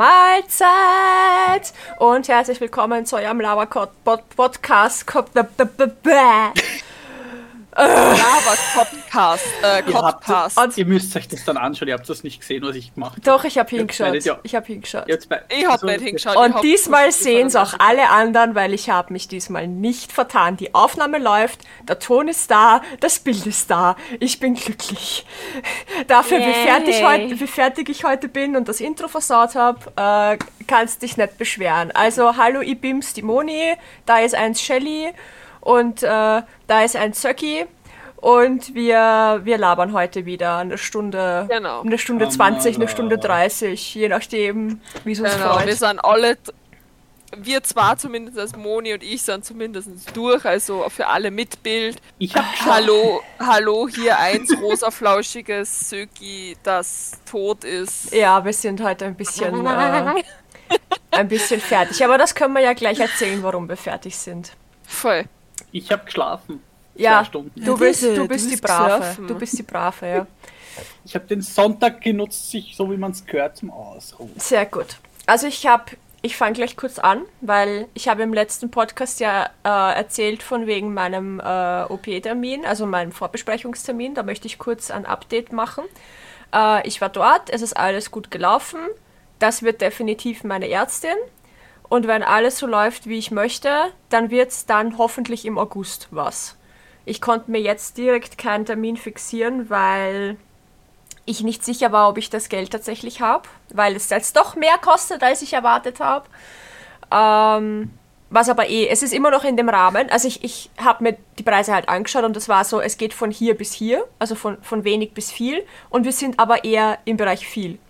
Mahlzeit. Und herzlich willkommen zu eurem Lava-Podcast. Lava-Podcast. Äh, Ihr, habt, Podcast. ihr müsst euch das dann anschauen, ihr habt das nicht gesehen, was ich gemacht habe. Doch, ich habe hingeschaut. ja- Ich habe hingeschaut. Jetzt bei, Ich hab also, nicht hingeschaut. Und hab diesmal sehen es auch alle anderen, weil ich habe mich diesmal nicht vertan. Die Aufnahme läuft, der Ton ist da, das Bild ist da. Ich bin glücklich. Dafür, wie, fertig heut, wie fertig ich heute bin und das Intro versaut habe, äh, kannst dich nicht beschweren. Also, hallo, ich bin's, die Moni, da ist eins Shelly und äh, da ist ein Zöcki. Und wir, wir labern heute wieder eine Stunde, Genau. eine Stunde Come 20, on, eine Stunde Laura. 30, je nachdem, wie es uns Genau, freut. wir sind alle, wir zwar zumindest als Moni und ich sind zumindest durch, also für alle mit Bild. Ich habe Hallo, hallo, hier eins rosa flauschiges Söki, das tot ist. Ja, wir sind heute ein bisschen, äh, ein bisschen fertig. Aber das können wir ja gleich erzählen, warum wir fertig sind. Voll. ich hab geschlafen. Ja, Stunden. du bist, du du bist die Brave. Du bist die Brave, ja. Ich habe den Sonntag genutzt, sich so wie man es gehört, zum Ausruhen. Sehr gut. Also ich habe, ich fange gleich kurz an, weil ich habe im letzten Podcast ja äh, erzählt von wegen meinem äh, OP-Termin, also meinem Vorbesprechungstermin. Da möchte ich kurz ein Update machen. Äh, ich war dort, es ist alles gut gelaufen. Das wird definitiv meine Ärztin. Und wenn alles so läuft, wie ich möchte, dann wird es dann hoffentlich im August was. Ich konnte mir jetzt direkt keinen Termin fixieren, weil ich nicht sicher war, ob ich das Geld tatsächlich habe, weil es jetzt doch mehr kostet, als ich erwartet habe. Ähm, was aber eh, es ist immer noch in dem Rahmen. Also ich, ich habe mir die Preise halt angeschaut und das war so, es geht von hier bis hier, also von, von wenig bis viel. Und wir sind aber eher im Bereich viel.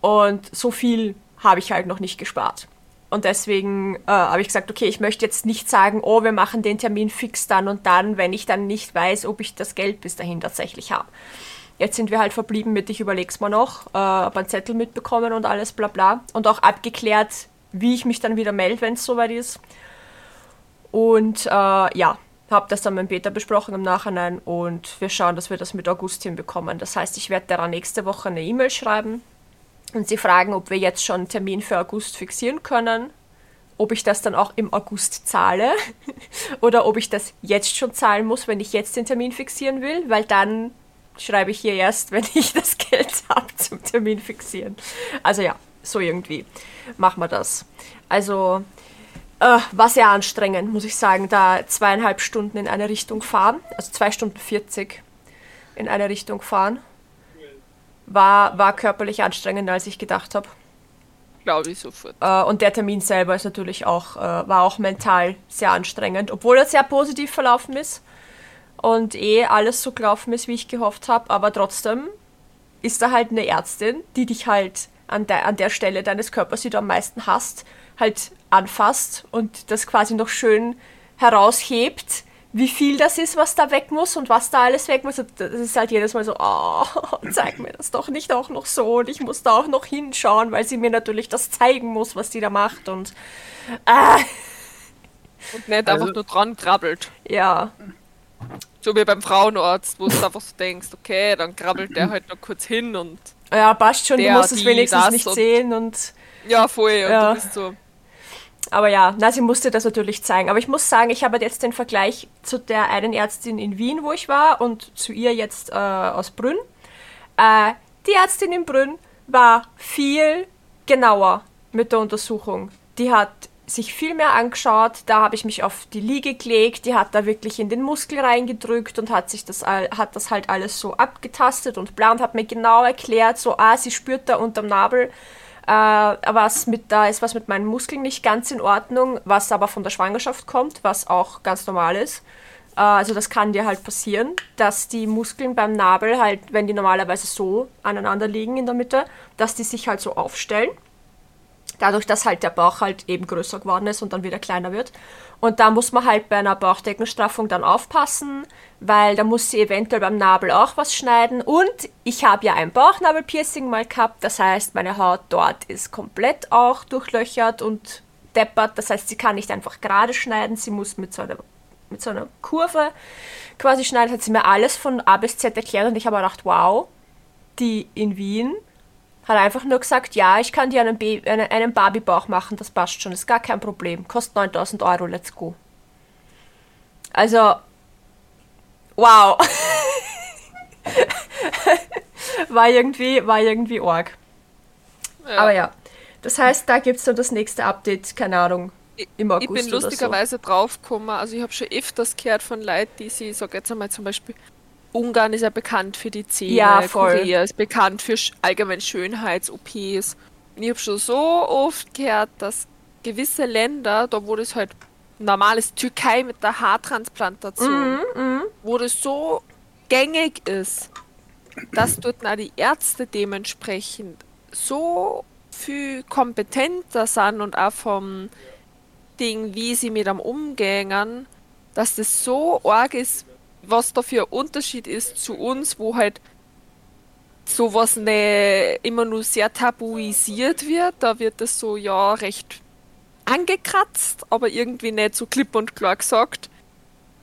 Und so viel habe ich halt noch nicht gespart. Und deswegen äh, habe ich gesagt, okay, ich möchte jetzt nicht sagen, oh, wir machen den Termin fix dann und dann, wenn ich dann nicht weiß, ob ich das Geld bis dahin tatsächlich habe. Jetzt sind wir halt verblieben mit, ich überleg's mal noch, äh, hab einen Zettel mitbekommen und alles bla bla. Und auch abgeklärt, wie ich mich dann wieder melde, wenn es soweit ist. Und äh, ja, habe das dann mit Peter besprochen im Nachhinein und wir schauen, dass wir das mit August hinbekommen. Das heißt, ich werde daran nächste Woche eine E-Mail schreiben und sie fragen, ob wir jetzt schon einen Termin für August fixieren können, ob ich das dann auch im August zahle oder ob ich das jetzt schon zahlen muss, wenn ich jetzt den Termin fixieren will, weil dann schreibe ich hier erst, wenn ich das Geld habe zum Termin fixieren. Also ja, so irgendwie machen wir das. Also äh, war sehr anstrengend, muss ich sagen, da zweieinhalb Stunden in eine Richtung fahren, also zwei Stunden 40 in eine Richtung fahren. War, war körperlich anstrengender, als ich gedacht habe. Glaube ich sofort. Äh, und der Termin selber ist natürlich auch, äh, war auch mental sehr anstrengend, obwohl er sehr positiv verlaufen ist und eh alles so gelaufen ist, wie ich gehofft habe, aber trotzdem ist da halt eine Ärztin, die dich halt an der, an der Stelle deines Körpers, die du am meisten hast, halt anfasst und das quasi noch schön heraushebt, wie viel das ist, was da weg muss und was da alles weg muss. Und das ist halt jedes Mal so, oh, zeig mir das doch nicht auch noch so und ich muss da auch noch hinschauen, weil sie mir natürlich das zeigen muss, was die da macht und ah, Und nicht Also- einfach nur dran krabbelt. ja, So wie beim Frauenarzt, wo du einfach so denkst, okay, dann krabbelt der halt noch kurz hin und ja, passt schon, du Der, musst es wenigstens nicht und- sehen und ja, voll. Und Ja. du bist so, Aber ja, na, sie musste das natürlich zeigen. Aber ich muss sagen, ich habe jetzt den Vergleich zu der einen Ärztin in Wien, wo ich war, und zu ihr jetzt äh, aus Brünn. Äh, die Ärztin in Brünn war viel genauer mit der Untersuchung. Die hat sich viel mehr angeschaut, da habe ich mich auf die Liege gelegt, die hat da wirklich in den Muskel reingedrückt und hat sich das, hat das halt alles so abgetastet und bla und hat mir genau erklärt, so, ah, sie spürt da unterm Nabel, äh, was mit, da ist was mit meinen Muskeln nicht ganz in Ordnung, was aber von der Schwangerschaft kommt, was auch ganz normal ist. Äh, also das kann dir halt passieren, dass die Muskeln beim Nabel halt, wenn die normalerweise so aneinander liegen in der Mitte, dass die sich halt so aufstellen. Dadurch, dass halt der Bauch halt eben größer geworden ist und dann wieder kleiner wird. Und da muss man halt bei einer Bauchdeckenstraffung dann aufpassen, weil da muss sie eventuell beim Nabel auch was schneiden. Und ich habe ja ein Bauchnabelpiercing mal gehabt, das heißt, meine Haut dort ist komplett auch durchlöchert und deppert. Das heißt, sie kann nicht einfach gerade schneiden, sie muss mit so einer, mit so einer Kurve quasi schneiden. Hat sie mir alles von A bis Z erklärt und ich habe gedacht, wow, die in Wien Hat einfach nur gesagt, ja, ich kann dir einen, einen, einen Barbie-Bauch machen, das passt schon, ist gar kein Problem. Kostet 9000 Euro, let's go. Also, wow. war irgendwie, war irgendwie arg. Ja. Aber ja, das heißt, da gibt es dann das nächste Update, keine Ahnung, im Ich August bin oder so. lustigerweise draufgekommen, also ich habe schon öfters gehört von Leuten, die sie, ich sag jetzt einmal zum Beispiel, Ungarn ist ja bekannt für die Zähne, Ja, voll. Korea ist bekannt für allgemein Schönheits-OPs. Und ich habe schon so oft gehört, dass gewisse Länder, da wo das halt normal ist, Türkei mit der Haartransplantation, Mhm, wo das so gängig ist, dass dort auch die Ärzte dementsprechend so viel kompetenter sind und auch vom Ding, wie sie mit am umgängen, dass das so arg ist, was da für ein Unterschied ist zu uns, wo halt sowas ne immer nur sehr tabuisiert wird. Da wird das so ja recht angekratzt, aber irgendwie nicht so klipp und klar gesagt,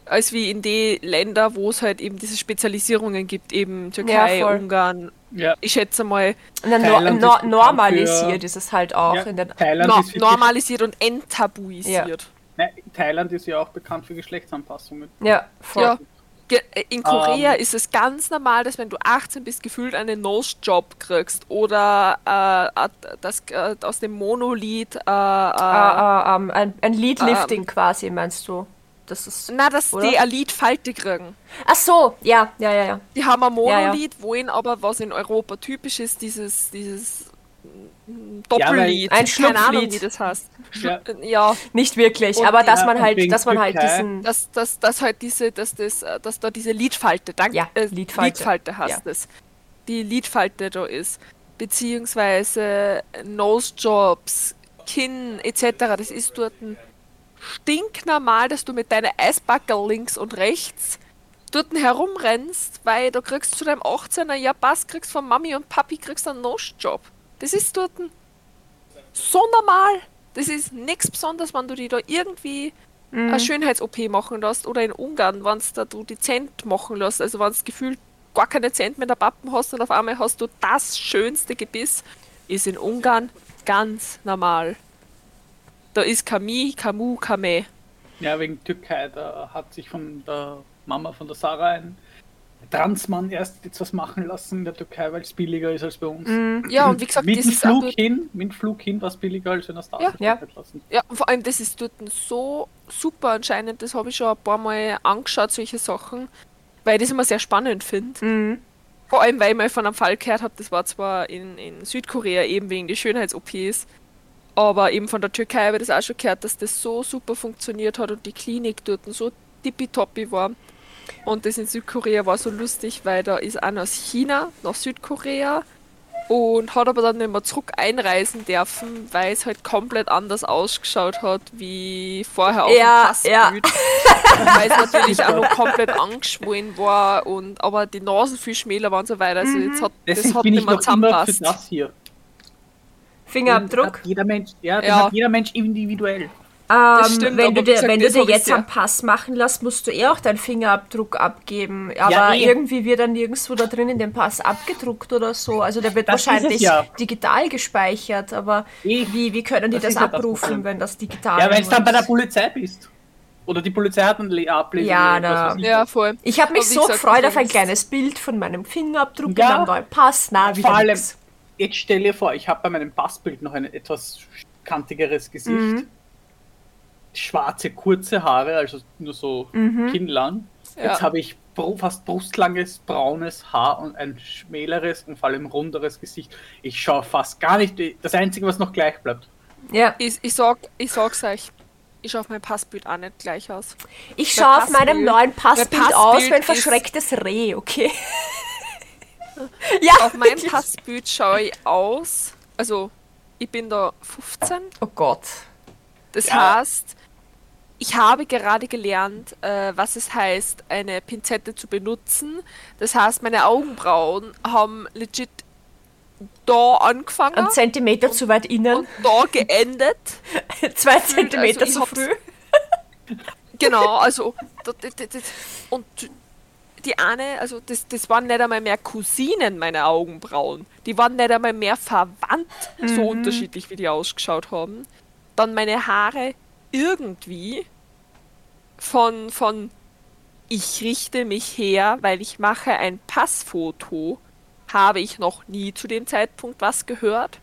als wie in die Länder, wo es halt eben diese Spezialisierungen gibt, eben Türkei, Ja. Ungarn. Ja. Ich schätze mal, Na, no, ist normalisiert ist es halt auch Ja, in den Thailand, no normalisiert und enttabuisiert. Nein, Thailand ist ja auch bekannt für Geschlechtsanpassungen. Ja, voll. Ja. Äh, In Korea Ähm. ist es ganz normal, dass wenn du 18 bist, gefühlt einen Nose-Job kriegst oder äh, das, äh, aus dem Monolith. Äh, äh, Ah, ah, ähm, ein, ein Leadlifting quasi, meinst du? Das ist. na, dass oder? die Elite-Falte kriegen. Ach so, ja, ja, ja, ja. Die haben ein Ja, ja. Monolith, wohin aber, was in Europa typisch ist, dieses, dieses mm, Ja, Doppellied. Ein Keine Ahnung, Schlupflied. wie das heißt. Ja. Ja, Nicht wirklich, Und aber dass Ja, man halt, dass man halt diesen. dass, dass, dass halt diese, dass das, äh, dass da diese Lidfalte, danke, Ja, äh, Lidfalte. Lidfalte heißt Ja. es. Die Lidfalte da ist. Beziehungsweise Nose-Jobs, Kinn etc. Das ist dort ein stinknormal, dass du mit deinen Eisbackel links und rechts dort herumrennst, weil du kriegst zu deinem 18er Jahr Pass, kriegst von Mami und Papi kriegst einen Nose-Job. Das ist dort so normal. Das ist nichts Besonderes, wenn du die da irgendwie Mhm. eine Schönheits-OP machen lässt oder in Ungarn, wenn da du die Zent machen lässt, also wenn du gefühlt gar keine Zent mehr in der Pappen hast und auf einmal hast du das schönste Gebiss, ist in Ungarn ganz normal. Da ist Kami, Kamu, Kame. Ja, wegen Türkei, da hat sich von der Mama von der Sarah ein Transmann erst jetzt was machen lassen in der Türkei, weil es billiger ist als bei uns. Ja, und wie gesagt, mit das dem Flug hin, mit dem Flug hin war es billiger als wenn er Star Ja. Ja. lassen. ja, und vor allem das ist dort so super anscheinend, das habe ich schon ein paar Mal angeschaut, solche Sachen, weil ich das immer sehr spannend finde. Mhm. Vor allem, weil ich mal von einem Fall gehört habe, das war zwar in, in Südkorea eben wegen der Schönheits-OPs, aber eben von der Türkei habe ich das auch schon gehört, dass das so super funktioniert hat und die Klinik dort so tippitoppi war. Und das in Südkorea war so lustig, weil da ist einer aus China nach Südkorea und hat aber dann nicht mehr zurück einreisen dürfen, weil es halt komplett anders ausgeschaut hat wie vorher auf Ja, dem ja. Weil es natürlich auch noch komplett angeschwollen war und aber die Nasen viel schmäler waren und so weiter. Also jetzt hat das Deswegen hat bin nicht ich mehr noch immer für zusammenpasst. das Fingerabdruck. Hat jeder Mensch, ja, den Ja. hat jeder Mensch individuell. Ähm, stimmt, wenn du dir, gesagt, wenn du das dir jetzt einen Pass machen lässt, musst du eh auch deinen Fingerabdruck abgeben. Aber eh. irgendwie wird dann nirgendwo da drin in dem Pass abgedruckt oder so. Also der wird Das ist wahrscheinlich ja. digital gespeichert. Aber Eh. wie, wie können die Das das, ist ja das abrufen, Problem. wenn das digital Ja, wenn du dann bei der ist? Polizei bist. Oder die Polizei hat einen Le- Ablesen. Ja, na. Ja, voll. Ich habe mich so gesagt, gefreut das auf ein ist- kleines Bild von meinem Fingerabdruck Ja. und einem neuen Pass. Na, wieder Vor allem, nix. jetzt stell dir vor, ich habe bei meinem Passbild noch ein etwas kantigeres Gesicht. Mhm. Schwarze, kurze Haare, also nur so Mhm. kinnlang. Ja. Jetzt habe ich fast brustlanges, braunes Haar und ein schmäleres und vor allem runderes Gesicht. Ich schaue fast gar nicht. Das Einzige, was noch gleich bleibt. Ja. Ich, ich, sag, ich sag's euch, ich schaue auf mein Passbild auch nicht gleich aus. Ich schaue auf meinem Passbild- neuen Passbild, mein aus Passbild wie ein verschrecktes Reh, okay? ja, Auf mein wirklich. Passbild schaue ich aus, also ich bin da 15. Oh Gott. Das Ja. heißt, ich habe gerade gelernt, äh, was es heißt, eine Pinzette zu benutzen. Das heißt, meine Augenbrauen haben legit da angefangen Ein Zentimeter zu weit innen, und da geendet. zwei Zentimeter ich zu früh. Genau, also und die eine, also das, das waren nicht einmal mehr Cousinen, meine Augenbrauen. Die waren nicht einmal mehr verwandt, so unterschiedlich wie die ausgeschaut haben. Dann meine Haare irgendwie von, von ich richte mich her, weil ich mache ein Passfoto, habe ich noch nie zu dem Zeitpunkt was gehört.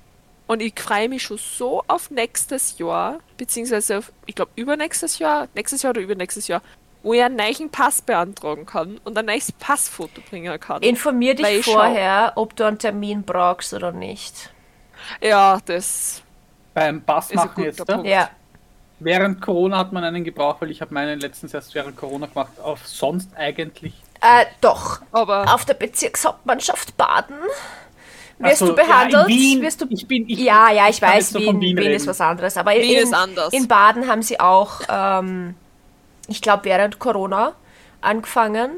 Und ich freue mich schon so auf nächstes Jahr, beziehungsweise auf, ich glaube, übernächstes Jahr, nächstes Jahr oder übernächstes Jahr, wo ich einen neuen Pass beantragen kann und ein neues Passfoto bringen kann. Informier dich schau- vorher, ob du einen Termin brauchst oder nicht. Ja, das Beim Pass Ist ein machen jetzt. Da. Punkt. Ja. Während Corona hat man einen gebraucht, weil ich habe meinen letztens erst während Corona gemacht. Auf sonst eigentlich. Äh, doch. aber Auf der Bezirkshauptmannschaft Baden wirst so, du behandelt. Ja, in Wien, wirst du ich bin, ich, ja, ja, ich kann weiß, Wien, von Wien, Wien ist was anderes. Aber Wien in, ist anders. in Baden haben sie auch, ähm, ich glaube, während Corona angefangen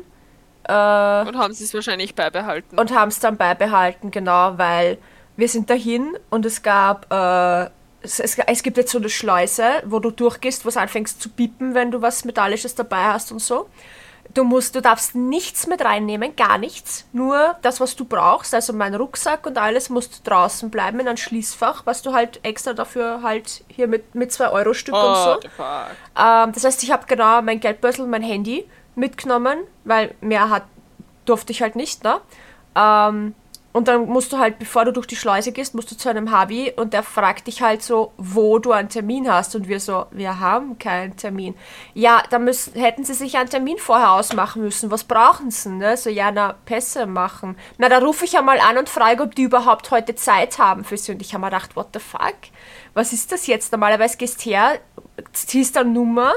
äh, und haben sie es wahrscheinlich beibehalten. und haben es dann beibehalten, genau, weil wir sind dahin und es gab, äh, es, es, es gibt jetzt so eine Schleuse, wo du durchgehst, wo es anfängst zu piepen, wenn du was Metallisches dabei hast und so. Du musst, du darfst nichts mit reinnehmen, gar nichts. Nur das, was du brauchst, also mein Rucksack und alles, musst draußen bleiben in einem Schließfach, was du halt extra dafür halt hier mit, mit 2 Euro Stück und so. Ähm, das heißt, ich habe genau mein Geldbeutel und mein Handy mitgenommen, weil mehr hat, durfte ich halt nicht, ne? Ähm, und dann musst du halt, bevor du durch die Schleuse gehst, musst du zu einem Habi und der fragt dich halt so, wo du einen Termin hast. Und wir so, wir haben keinen Termin. Ja, da müssen, hätten sie sich einen Termin vorher ausmachen müssen. Was brauchen sie? Ne? So, ja, na, Pässe machen. Na, da rufe ich ja mal an und frage, ob die überhaupt heute Zeit haben für sie. Und ich habe mir gedacht, what the fuck? Was ist das jetzt? Normalerweise gehst her, ziehst eine Nummer,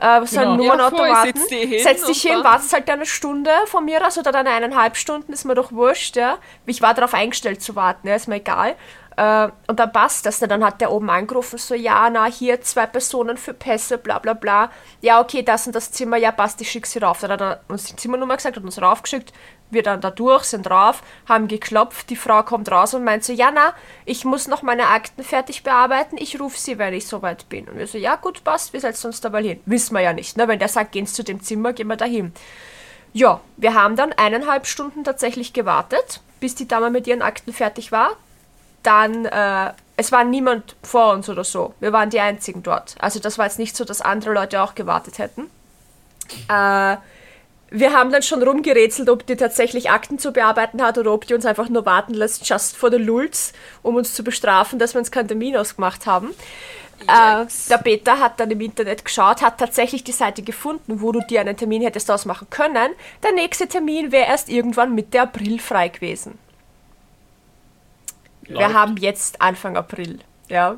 äh, so Genau. Ja, voll, Nummernautomaten, sitzt die hin setzt dich und hin, wartest halt eine Stunde von mir aus oder dann eineinhalb Stunden, ist mir doch wurscht, ja. Ich war darauf eingestellt zu warten, ja, ist mir egal. Äh, und dann passt das. Ne? Dann hat der oben angerufen, so, ja, na, hier zwei Personen für Pässe, bla bla bla. Ja, okay, das und das Zimmer, ja, passt, ich schick sie rauf. Dann hat er uns die Zimmernummer gesagt, hat uns raufgeschickt. Wir dann da durch, sind drauf, haben geklopft, die Frau kommt raus und meint so, ja, na, ich muss noch meine Akten fertig bearbeiten, ich rufe sie, wenn ich soweit bin. Und wir so, ja, gut, passt, wir setzen uns da mal hin. Wissen wir ja nicht, ne? Wenn der sagt, gehen Sie zu dem Zimmer, gehen wir da hin. Ja, wir haben dann eineinhalb Stunden tatsächlich gewartet, bis die Dame mit ihren Akten fertig war. Dann, äh, es war niemand vor uns oder so. Wir waren die Einzigen dort. Also das war jetzt nicht so, dass andere Leute auch gewartet hätten. Äh, wir haben dann schon rumgerätselt, ob die tatsächlich Akten zu bearbeiten hat oder ob die uns einfach nur warten lässt, just for the lulz, um uns zu bestrafen, dass wir uns keinen Termin ausgemacht haben. Äh, der Peter hat dann im Internet geschaut, hat tatsächlich die Seite gefunden, wo du dir einen Termin hättest ausmachen können. Der nächste Termin wäre erst irgendwann Mitte April frei gewesen. Wir Läuft. haben jetzt Anfang April. Ja.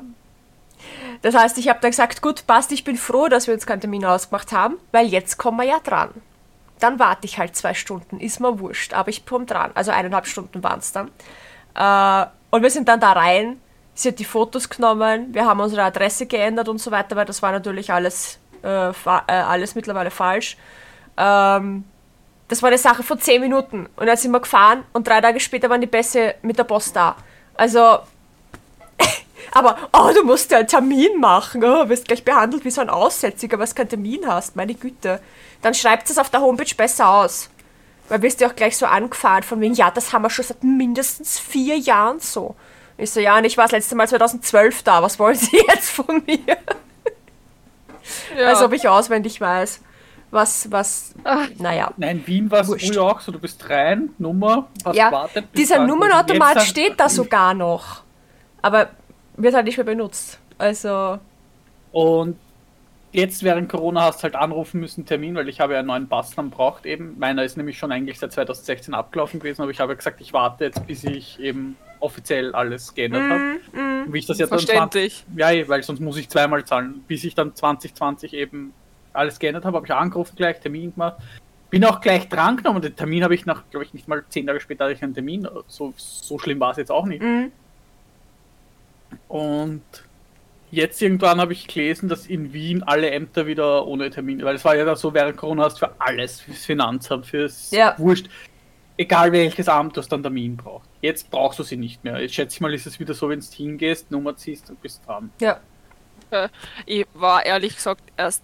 Das heißt, ich habe dann gesagt, gut, passt, ich bin froh, dass wir uns keinen Termin ausgemacht haben, weil jetzt kommen wir ja dran. Dann warte ich halt zwei Stunden, ist mir wurscht, aber ich komme dran. Also eineinhalb Stunden waren es dann. Äh, und wir sind dann da rein, sie hat die Fotos genommen, wir haben unsere Adresse geändert und so weiter, weil das war natürlich alles, äh, äh, alles mittlerweile falsch. Ähm, das war eine Sache von zehn Minuten. Und dann sind wir gefahren und drei Tage später waren die Pässe mit der Post da. Also, aber, oh, du musst ja einen Termin machen. Oh, wirst gleich behandelt wie so ein Aussätziger, was keinen Termin hast. Meine Güte. Dann schreibt es auf der Homepage besser aus. Weil wirst du auch gleich so angefahren von wegen, ja, das haben wir schon seit mindestens vier Jahren so. Ich so, ja, und ich war das letzte Mal 2012 da. Was wollen Sie jetzt von mir? Ja. Als ob ich auswendig weiß. Was, was, Ah. naja. Nein, Wien war es früher auch so, du bist rein, Nummer, hast Ja, gewartet. bis dieser. Nummernautomat steht da sogar noch. Aber wird halt nicht mehr benutzt. Also, Und jetzt während Corona hast du halt anrufen müssen, Termin, weil ich habe ja einen neuen Pass dann braucht eben. Meiner ist nämlich schon eigentlich seit 2016 abgelaufen gewesen, aber ich habe gesagt, ich warte jetzt, bis ich eben offiziell alles geändert Mhm, habe. Und Wie ich das jetzt dann 20, Verständlich. ja, eh, weil sonst muss ich zweimal zahlen. Bis ich dann 2020 eben alles geändert habe, habe ich angerufen gleich, Termin gemacht. Bin auch gleich dran genommen. Den Termin habe ich nach, glaube ich, nicht mal zehn Tage später hatte ich einen Termin. So, so schlimm war es jetzt auch nicht. mhm. Und jetzt irgendwann habe ich gelesen, dass in Wien alle Ämter wieder ohne Termin, weil es war ja da so, während Corona hast du für alles, fürs Finanzamt, fürs Ja. Wurscht, egal welches Amt, du hast dann Termin braucht. Jetzt brauchst du sie nicht mehr. Jetzt schätze ich mal, ist es wieder so, wenn du hingehst, Nummer ziehst und bist dran. ja. Ich war ehrlich gesagt erst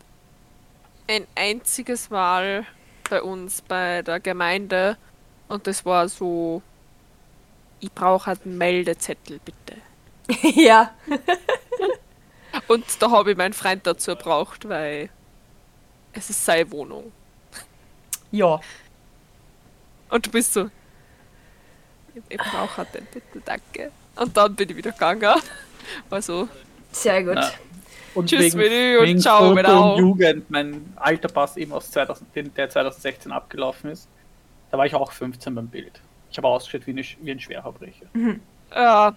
ein einziges Mal bei uns bei der Gemeinde und das war so, ich brauche halt einen Meldezettel, bitte. ja. Und da habe ich meinen Freund dazu gebraucht, weil es ist seine Wohnung. Ja. Und du bist so, ich, brauche halt den, bitte, danke. Und dann bin ich wieder gegangen. Also, Sehr gut. Ja. Und Tschüss, wegen, Willi, und wegen ciao, Foto und. Jugend, mein alter Pass eben aus 2000, den- der 2016 abgelaufen ist, da war ich auch 15 beim Bild. Ich habe ausgeschaut wie, eine, wie ein Schwerverbrecher. ja,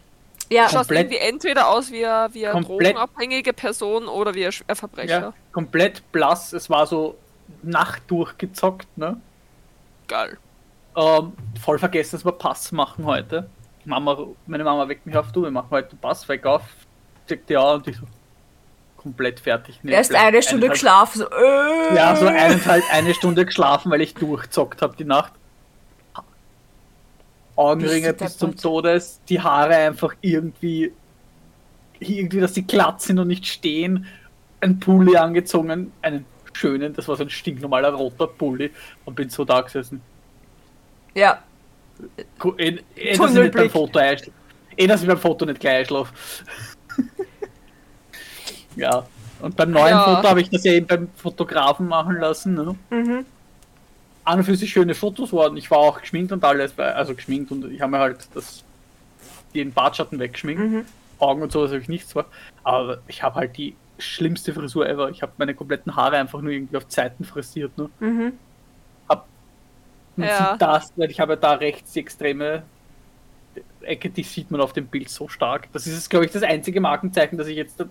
Ja, schaust Komplett- irgendwie entweder aus wie, eine- wie eine drogenabhängige Person oder wie ein Schwerverbrecher. Ja, komplett blass. Es war so Nacht durchgezockt, ne? Geil. Ähm, voll vergessen, dass wir Pass machen heute. Mama, meine Mama weckt mich auf, du, wir machen heute Pass, weg auf. Sagt ja, und ich so komplett fertig. Nee, erst eine Stunde geschlafen. So, äh. Ja, so eineinhalb, eine Stunde geschlafen, weil ich durchzockt habe die Nacht. Augenringe bis zum. Todes, die Haare einfach irgendwie, irgendwie, dass sie glatt sind und nicht stehen. Ein Pulli angezogen, einen schönen, das war so ein stinknormaler roter Pulli und bin so da gesessen. Ja. Eh, eh, dass ich nicht beim Foto einschlafe. Eh, dass ich beim Foto nicht gleich einschlafe. ja. Und beim neuen Ja. Foto habe ich das ja eben beim Fotografen machen lassen. Ne? Mhm. An und für sich schöne Fotos waren. Ich war auch geschminkt und alles, also geschminkt und ich habe mir halt das, den Bartschatten weggeschminkt. Mhm. Augen und sowas habe ich nichts vor. Aber ich habe halt die schlimmste Frisur ever. Ich habe meine kompletten Haare einfach nur irgendwie auf Seiten frisiert. Ne? Mhm. Man Ja. sieht das, weil ich habe ja da rechts die extreme Ecke, die sieht man auf dem Bild so stark. Das ist, glaube ich, das einzige Markenzeichen, dass ich jetzt,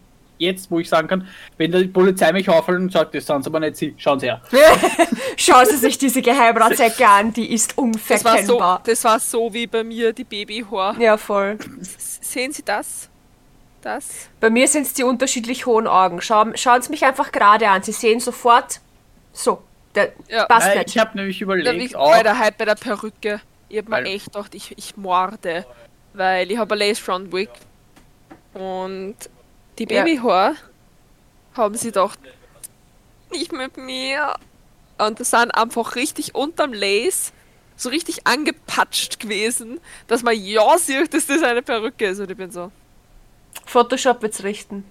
jetzt, wo ich sagen kann, wenn die Polizei mich auffällt und sagt, das sind aber nicht sie, schauen sie her. Schauen Sie sich diese Geheimratsäcke an, die ist Das war, so, unverkennbar. das war so wie bei mir die Babyhaar. Ja, voll. Sehen Sie das? Das? Bei mir sind es die unterschiedlich hohen Augen. Schauen, schauen Sie mich einfach gerade an. Sie sehen sofort. So, der Ja. passt Äh, nicht. ich habe nämlich überlegt, wie, auch, bei der Hype bei der Perücke. Ich hab mir echt gedacht, ich, ich morde. Weil ich habe eine Lace Front Wig. Und die Ja. Babyhaar haben sie gedacht, nicht mit mir. Und das sind einfach richtig unterm Lace so richtig angepatscht gewesen, dass man ja sieht, dass das eine Perücke ist. Und ich bin so. Photoshop wird's richten.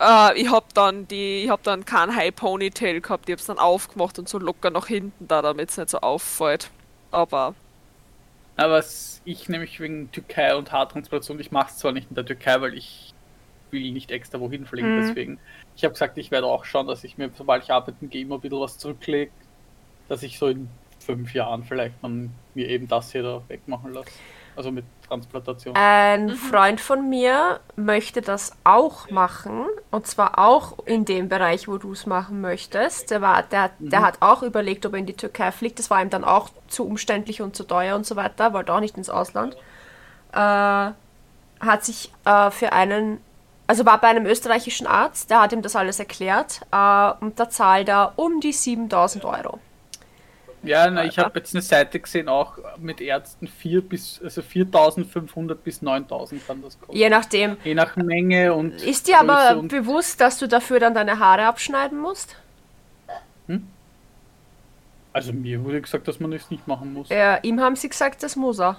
Äh, ich hab dann die, ich hab dann kein High Ponytail gehabt, ich hab's dann aufgemacht und so locker nach hinten da, damit es nicht so auffällt. Aber aber was ich nämlich wegen Türkei und Haartransplantation, ich mache es zwar nicht in der Türkei, weil ich will nicht extra wohin fliegen, Mhm. deswegen. Ich habe gesagt, ich werde auch schauen, dass ich mir, sobald ich arbeiten gehe, immer ein bisschen was zurücklege, dass ich so in fünf Jahren vielleicht dann mir eben das hier da wegmachen lasse. Also mit Transplantation. Ein Freund von mir möchte das auch machen. Und zwar auch in dem Bereich, wo du es machen möchtest. Der, war, der, der hat auch überlegt, ob er in die Türkei fliegt. Das war ihm dann auch zu umständlich und zu teuer und so weiter. Wollte auch nicht ins Ausland. Äh, hat sich äh, für einen, also war bei einem österreichischen Arzt, der hat ihm das alles erklärt. Äh, und da zahlt er um die 7000 Euro. Ja, na, ich habe jetzt eine Seite gesehen, auch mit Ärzten 4 bis, also 4500 bis 9000 kann das kosten. Je nachdem. Je nach Menge und. Ist dir aber Größe und- bewusst, dass du dafür dann deine Haare abschneiden musst? Also mir wurde gesagt, dass man das nicht machen muss. Ja, ihm haben sie gesagt, das muss er.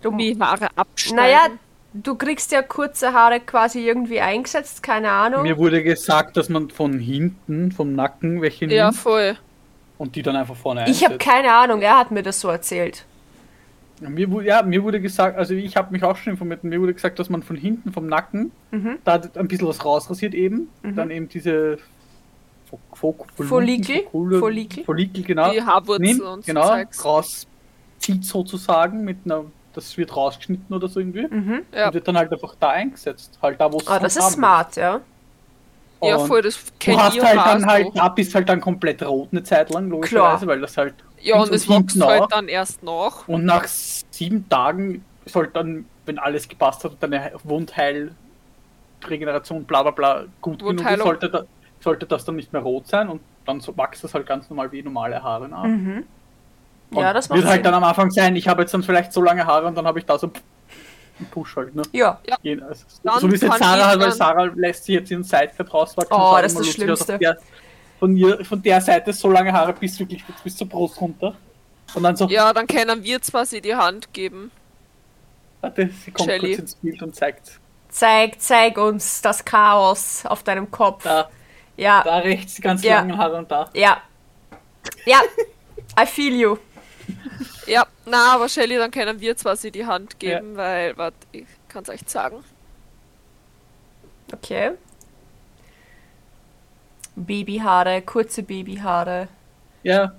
Du, wie Haare abschneiden. naja, du kriegst ja kurze Haare quasi irgendwie eingesetzt, keine Ahnung. Mir wurde gesagt, dass man von hinten, vom Nacken welche ja, nimmt voll. und die dann einfach vorne ich habe einsetzt. keine Ahnung, er hat mir das so erzählt. Mir, wu- ja, mir wurde gesagt, also ich habe mich auch schon informiert, mir wurde gesagt, dass man von hinten, vom Nacken, Mhm. da ein bisschen was rausrasiert eben, dann eben diese Fo- Fo- Follikel? Follikel, genau, Die Haarwurzel nimmt, und so genau, rauszieht sozusagen mit einer, das wird rausgeschnitten oder so irgendwie Mhm. Ja. und wird dann halt einfach da eingesetzt, halt da, wo es Ah, das ist smart, ja. Ja, Und voll, das Du kennt hast ihr halt dann halt, da bist halt dann komplett rot eine Zeit lang, logischerweise, weil das halt. Ja, und es wächst halt dann erst nach. Und nach sieben Tagen soll dann, wenn alles gepasst hat, deine Wundheil, Regeneration, bla bla bla gut genug ist, sollte, da, sollte das dann nicht mehr rot sein und dann so wächst das halt ganz normal wie normale Haare nach. Mhm. Und Ja, das macht wird halt Sinn. dann am Anfang sein, ich habe jetzt dann vielleicht so lange Haare und dann habe ich da so einen Push halt, ne? Ja. Gehen, also, so wie es jetzt Sarah hat, weil Sarah lässt sich jetzt ihren Sidecut rauswachsen. Oh, das ist das aus. Schlimmste. Der, von ihr, von der Seite so lange Haare bis wirklich bis zur Brust runter. Und dann so, Ja, dann können wir zwar sie die Hand geben. warte, sie kommt Shelly. kurz ins Bild und zeigt. Zeig, zeig uns das Chaos auf deinem Kopf. Da, Ja, da rechts die ganz Ja. langen Haare und da. ja. Ja, I feel you. Ja, na, aber Shelly, dann können wir zwar sie die Hand geben, weil, warte, ich kann es euch sagen. Okay. Babyhaare, kurze Babyhaare. Ja.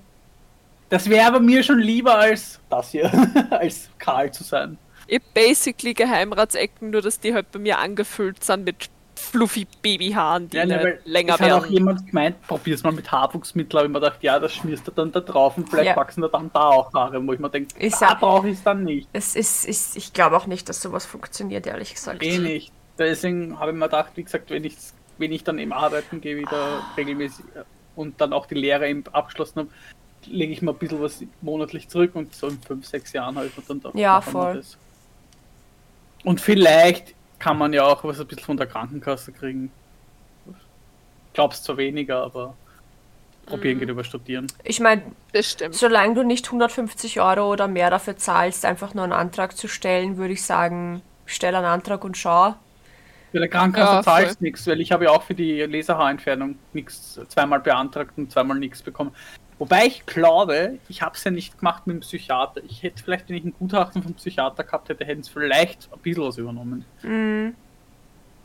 Das wäre aber mir schon lieber als das hier, als Karl zu sein. Ich basically Geheimratsecken, nur dass die halt bei mir angefüllt sind mit fluffy Babyhaaren, die Ja, ne, länger es hat auch jemand gemeint, probier's mal mit Haarwuchsmittel, aber ich mir gedacht, ja, das schmierst du dann da drauf und vielleicht Ja. wachsen da dann da auch Haare, wo ich mir denke, Ich da brauche ich es dann nicht. Es ist, ist ich glaube auch nicht, dass sowas funktioniert, ehrlich gesagt. Eh nicht. Deswegen habe ich mir gedacht, wie gesagt, wenn ich, wenn ich dann eben arbeiten gehe, wieder regelmäßig äh, und dann auch die Lehre eben abgeschlossen habe, lege ich mal ein bisschen was monatlich zurück und so in fünf, sechs Jahren halt und dann doch Ja, voll. Und vielleicht kann man ja auch was ein bisschen von der Krankenkasse kriegen. Glaubst zwar weniger, aber probieren Mhm. geht über studieren. Ich meine, solange du nicht 150 Euro oder mehr dafür zahlst, einfach nur einen Antrag zu stellen, würde ich sagen, stell einen Antrag und schau. Bei der Krankenkasse Ja, zahlst nichts, weil ich habe ja auch für die Laserhaarentfernung nichts zweimal beantragt und zweimal nichts bekommen. Wobei ich glaube, ich habe es ja nicht gemacht mit dem Psychiater. Ich hätte vielleicht, wenn ich ein Gutachten vom Psychiater gehabt hätte, hätten es vielleicht ein bisschen was übernommen. Mhm.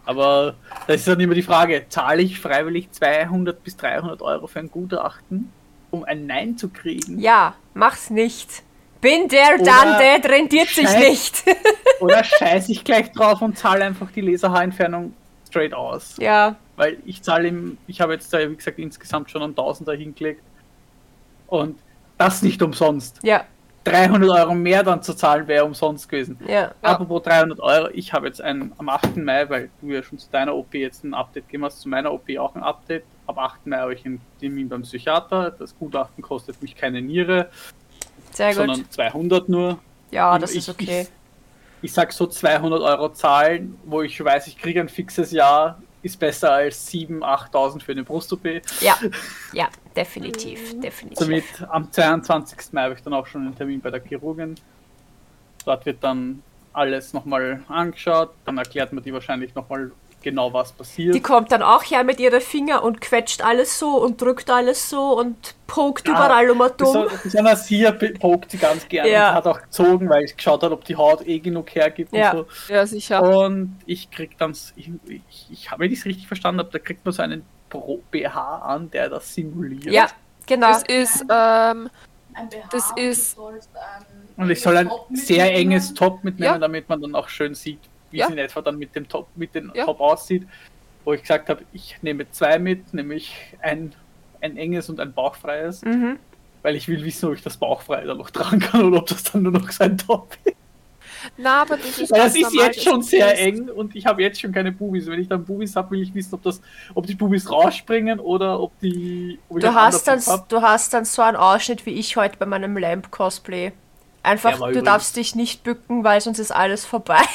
Aber das ist dann immer die Frage, zahle ich freiwillig 200 bis 300 Euro für ein Gutachten, um ein Nein zu kriegen? Ja, mach's nicht. Bin der, Oder dann der, rentiert sich nicht. Oder scheiße ich gleich drauf und zahle einfach die Laserhaarentfernung straight aus? ja, Weil ich zahle ihm, ich habe jetzt da, wie gesagt, insgesamt schon einen Tausender hingelegt. Und das nicht umsonst. ja, 300 Euro mehr dann zu zahlen wäre umsonst gewesen. ja. Apropos 300 Euro, ich habe jetzt ein, am 8. Mai, weil du ja schon zu deiner OP jetzt ein Update gegeben hast, zu meiner OP auch ein Update. Am 8. Mai habe ich einen Termin beim Psychiater. Das Gutachten kostet mich keine Niere, Sehr gut. sondern 200 nur. Ja, das ich- ist okay. Ich, ich sag so 200 Euro zahlen, wo ich weiß, ich kriege ein fixes Jahr, ist besser als 7.000, 8.000 für eine Brust-OP. Ja, ja, definitiv, definitiv. Somit am 22. Mai habe ich dann auch schon einen Termin bei der Chirurgin. Dort wird dann alles nochmal angeschaut, dann erklärt man die wahrscheinlich nochmal genau, was passiert. Die kommt dann auch her mit ihren Finger und quetscht alles so und drückt alles so und pokt Ja, überall um dumm. Beson- Besonders hier pokt sie ganz gerne Ja. und hat auch gezogen, weil ich geschaut hat, ob die Haut eh genug hergibt Ja. und so. Ja, sicher. Und ich krieg dann, ich, ich, ich habe, wenn ich es richtig verstanden habe, da kriegt man so einen Pro BH an, der das simuliert. Ja, genau. Das ist, ähm, Ein BH Das und ist- ein Und ich soll ein sehr enges Top mitnehmen, Ja. damit man dann auch schön sieht, wie Ja. es in etwa dann mit dem Top, mit dem Ja. Top aussieht. Wo ich gesagt habe, ich nehme zwei mit, nämlich ein, ein enges und ein bauchfreies, Mhm. weil ich will wissen, ob ich das bauchfreie dann noch tragen kann oder ob das dann nur noch sein Top ist. na, aber das ist das ist jetzt schon sehr eng und ich habe jetzt schon keine Bubis. Wenn ich dann Bubis habe, will ich wissen, ob das, ob die Bubis rausspringen oder ob die. Ob Du hast, dann, hab. du hast dann so einen Ausschnitt wie ich heute bei meinem Lamp-Cosplay. Einfach, war du übrigens- darfst dich nicht bücken, weil sonst ist alles vorbei.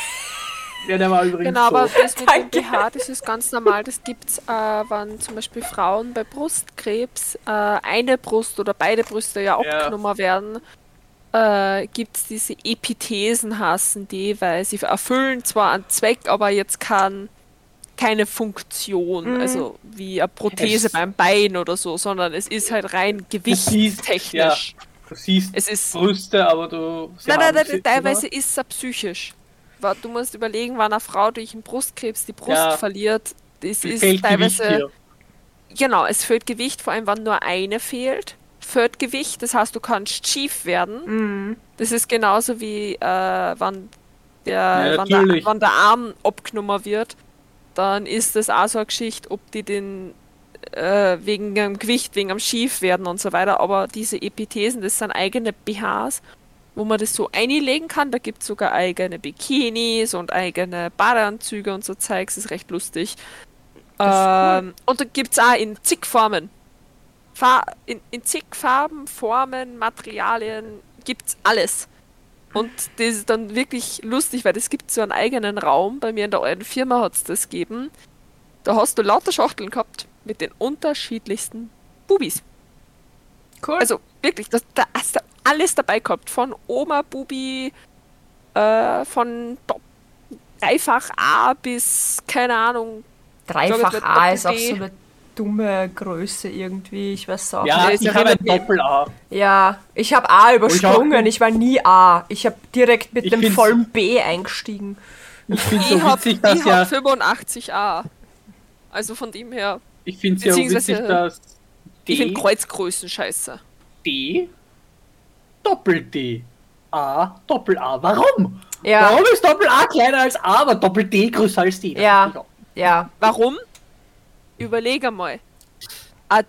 Ja, der war übrigens Genau, aber das mit dem. BH, das ist ganz normal. Das gibt's, äh, wenn zum Beispiel Frauen bei Brustkrebs äh, eine Brust oder beide Brüste ja Ja. abgenommen werden, äh, gibt's diese Epithesen, hassen die, weil sie erfüllen zwar einen Zweck, aber jetzt kann keine Funktion, Mhm. also wie eine Prothese Es- beim Bein oder so, sondern es ist halt rein siehst, gewichtstechnisch. Du siehst Es ist Brüste, aber du. Nein, nein, nein, teilweise ist es psychisch. Du musst überlegen, wann eine Frau durch einen Brustkrebs die Brust Ja. verliert. Das ist teilweise. hier. Genau, es fehlt Gewicht, vor allem wenn nur eine fehlt. Fehlt Gewicht, das heißt, du kannst schief werden. Mhm. Das ist genauso wie äh, wenn, der, Ja, wenn, der, wenn der Arm abgenommen wird, dann ist das auch so eine Geschichte, ob die den äh, wegen dem Gewicht, wegen am Schief werden und so weiter. Aber diese Epithesen, das sind eigene BHs, wo man das so einlegen kann. Da gibt es sogar eigene Bikinis und eigene Badeanzüge und so Zeugs. Das ist recht lustig. Das ist cool. Ähm, und da gibt es auch in zig Formen. Fa in, in zig Farben, Formen, Materialien gibt's alles. Und das ist dann wirklich lustig, weil es gibt so einen eigenen Raum. Bei mir in der alten Firma hat es das gegeben. Da hast du lauter Schachteln gehabt mit den unterschiedlichsten Bubis. Cool. Also wirklich, das, da hast du alles dabei gehabt. Von Oma, Bubi, äh, von Dreifach A bis, keine Ahnung, Dreifach Doppel- A ist auch so eine dumme Größe irgendwie. Ich weiß auch Ja, nicht. ich ja habe ein Doppel-A. Ja, ich habe A übersprungen. nicht. Ich war nie A. Ich habe direkt mit Ich dem vollen B eingestiegen. Ich finde ich so hab, witzig, dass ich ja, hab 85a. Also von dem her, ich finde ja beziehungsweise- witzig, dass ich finde D, Kreuzgrößen scheiße. D, Doppel-D, A, Doppel-A. Warum? Ja, Warum ist Doppel-A kleiner als A, aber Doppel-D größer als D? Das Ja. ja. Warum? Überleg einmal. Eine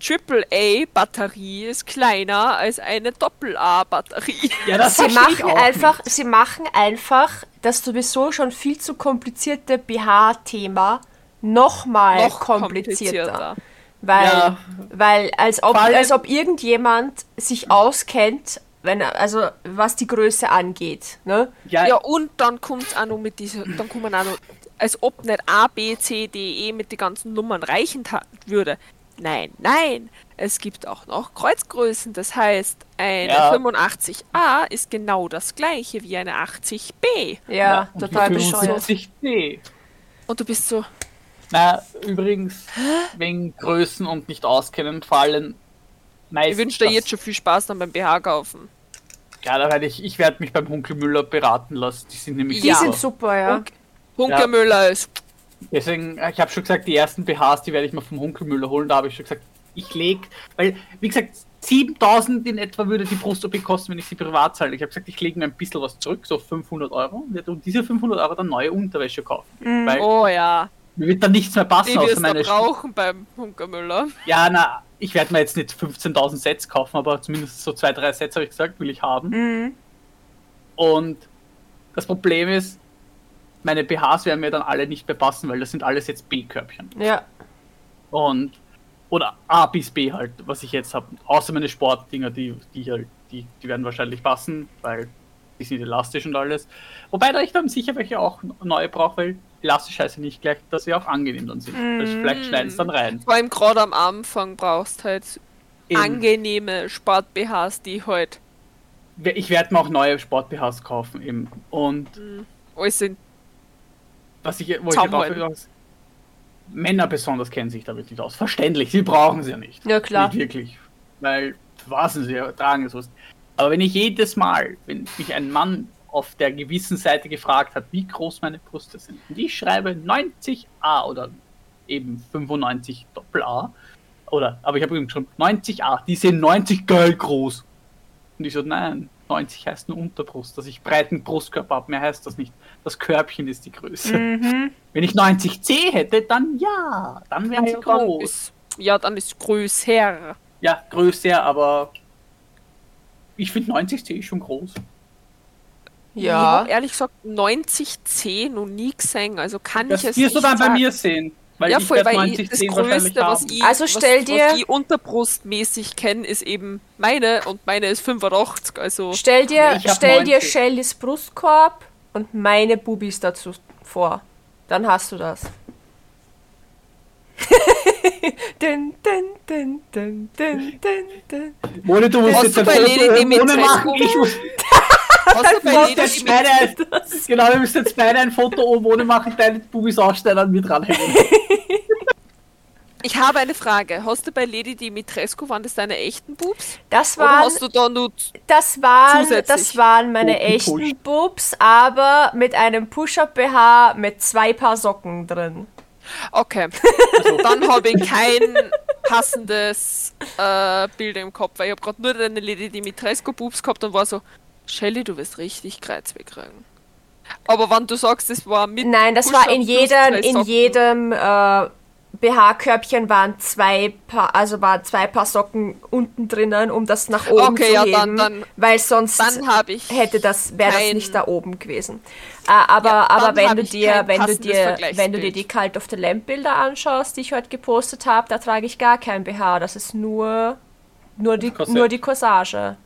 AAA-Batterie ist kleiner als eine Doppel-A-Batterie. Ja, das Sie machen auch einfach, sie machen einfach das sowieso schon viel zu komplizierte BH-Thema nochmal Noch komplizierter. komplizierter. Weil, Ja. weil als ob, als ob irgendjemand sich auskennt, wenn also was die Größe angeht. Ne? Ja, Ja, und dann kommt es auch noch mit dieser, dann kommen auch noch, als ob nicht A, B, C, D, E mit den ganzen Nummern reichen würde. Nein, nein, es gibt auch noch Kreuzgrößen. Das heißt, eine Ja. 85a ist genau das gleiche wie eine 80b. Ja, und total bescheuert. 75D. Und du bist so, Na, übrigens, wegen Größen und nicht auskennen, vor allem meistens. ich wünsche dir jetzt schon viel Spaß dann beim BH kaufen. Ja, da werde ich, ich werde mich beim Hunkelmüller beraten lassen. Die sind nämlich Die Ja. sind super, ja. Und Hunkermüller ist, Deswegen, ich habe schon gesagt, die ersten BHs, die werde ich mir vom Hunkelmüller holen. Da habe ich schon gesagt, ich leg, weil, wie gesagt, 7000 in etwa würde die Brust-OP kosten, wenn ich sie privat zahle. Ich habe gesagt, ich lege mir ein bisschen was zurück, so 500 Euro, und werde um diese 500 Euro dann neue Unterwäsche kaufen. Weil oh ja, mir wird dann nichts mehr passen, die außer meine brauchen beim Hunkermüller. Ja, na, ich werde mir jetzt nicht 15.000 Sets kaufen, aber zumindest so zwei, drei Sets habe ich gesagt, will ich haben. Mhm. Und das Problem ist, meine BHs werden mir dann alle nicht mehr passen, weil das sind alles jetzt B-Körbchen. Ja. Und oder A bis B halt, was ich jetzt habe. Außer meine Sportdinger, die, die halt, die, die werden wahrscheinlich passen, weil die sind elastisch und alles. Wobei da ich dann sicher welche auch neue brauche, weil elastisch heißt ja nicht gleich, dass sie auch angenehm dann sind. Das vielleicht schneiden es dann rein. Vor allem gerade am Anfang brauchst halt Eben. angenehme Sport-BHs, die halt Ich werde mir auch neue Sport-BHs kaufen eben. Und alles sind. was ich, wo ich Zusammenhalten. darauf hinaus- Männer besonders kennen sich damit nicht aus. Verständlich, sie brauchen sie ja nicht. Ja, klar. Nicht wirklich. Weil, was sie ja, tragen sowas. Aber wenn ich jedes Mal, wenn mich ein Mann auf der gewissen Seite gefragt hat, wie groß meine Brüste sind, und ich schreibe 90a oder eben 95 Doppel A, oder, aber ich habe ihm schon 90a, die sind 90 geil groß. Und ich so, nein, 90 heißt nur Unterbrust, dass ich breiten Brustkörper habe, mehr heißt das nicht. Das Körbchen ist die Größe. Mhm. Wenn ich 90c hätte, dann ja, dann wären sie Ja, groß. ist, ja, dann ist größer. Ja, größer, aber ich finde 90c ist schon groß. Ich Ja. habe ehrlich gesagt 90C noch nie gesehen, also kann Das ich es wirst du dann bei mir sehen. Weil ja, ich voll, weil ich, 90 das 10 wahrscheinlich Größte, was ich, Also stell was, dir- was ich unterbrustmäßig kenne, ist eben meine und meine ist 85, also Stell dir, Ich stell dir 90. Shellys Brustkorb und meine Bubis dazu vor. Dann hast du das. dun, dun, dun, dun, dun, dun, dun. Ohne du musst jetzt ohne machen. Ich muss, Hast du bei muss Lady jetzt beide ein, genau, wir müssen jetzt beide ein Foto oben ohne machen, deine Bubis ausstellen an mir dranhängen. Ich habe eine Frage. Hast du bei Lady Dimitrescu, waren das deine echten Boobs? Das Oder waren, hast du da nur... das waren, zusätzlich das waren meine Open echten Push? Bubs, aber mit einem Push-Up-BH mit zwei Paar Socken drin. Okay, dann habe ich kein passendes äh, Bild im Kopf, weil ich habe gerade nur deine Lady Dimitrescu Boobs gehabt und war so, Shelly, du wirst richtig Kreuz wegkriegen. Aber wenn du sagst, es war mit Nein, das war in jedem, in jedem äh, BH-Körbchen waren zwei Paar, also waren zwei Paar Socken unten drinnen, um das nach oben Okay, zu ja, heben, dann- dann- weil sonst Dann hätte das wäre das nicht da oben gewesen. Äh, aber Ja, aber wenn du dir wenn du dir wenn du dir die Cult of the Lamp Bilder anschaust, die ich heute gepostet habe, da trage ich gar kein BH, das ist nur nur die Korsett. nur die Corsage.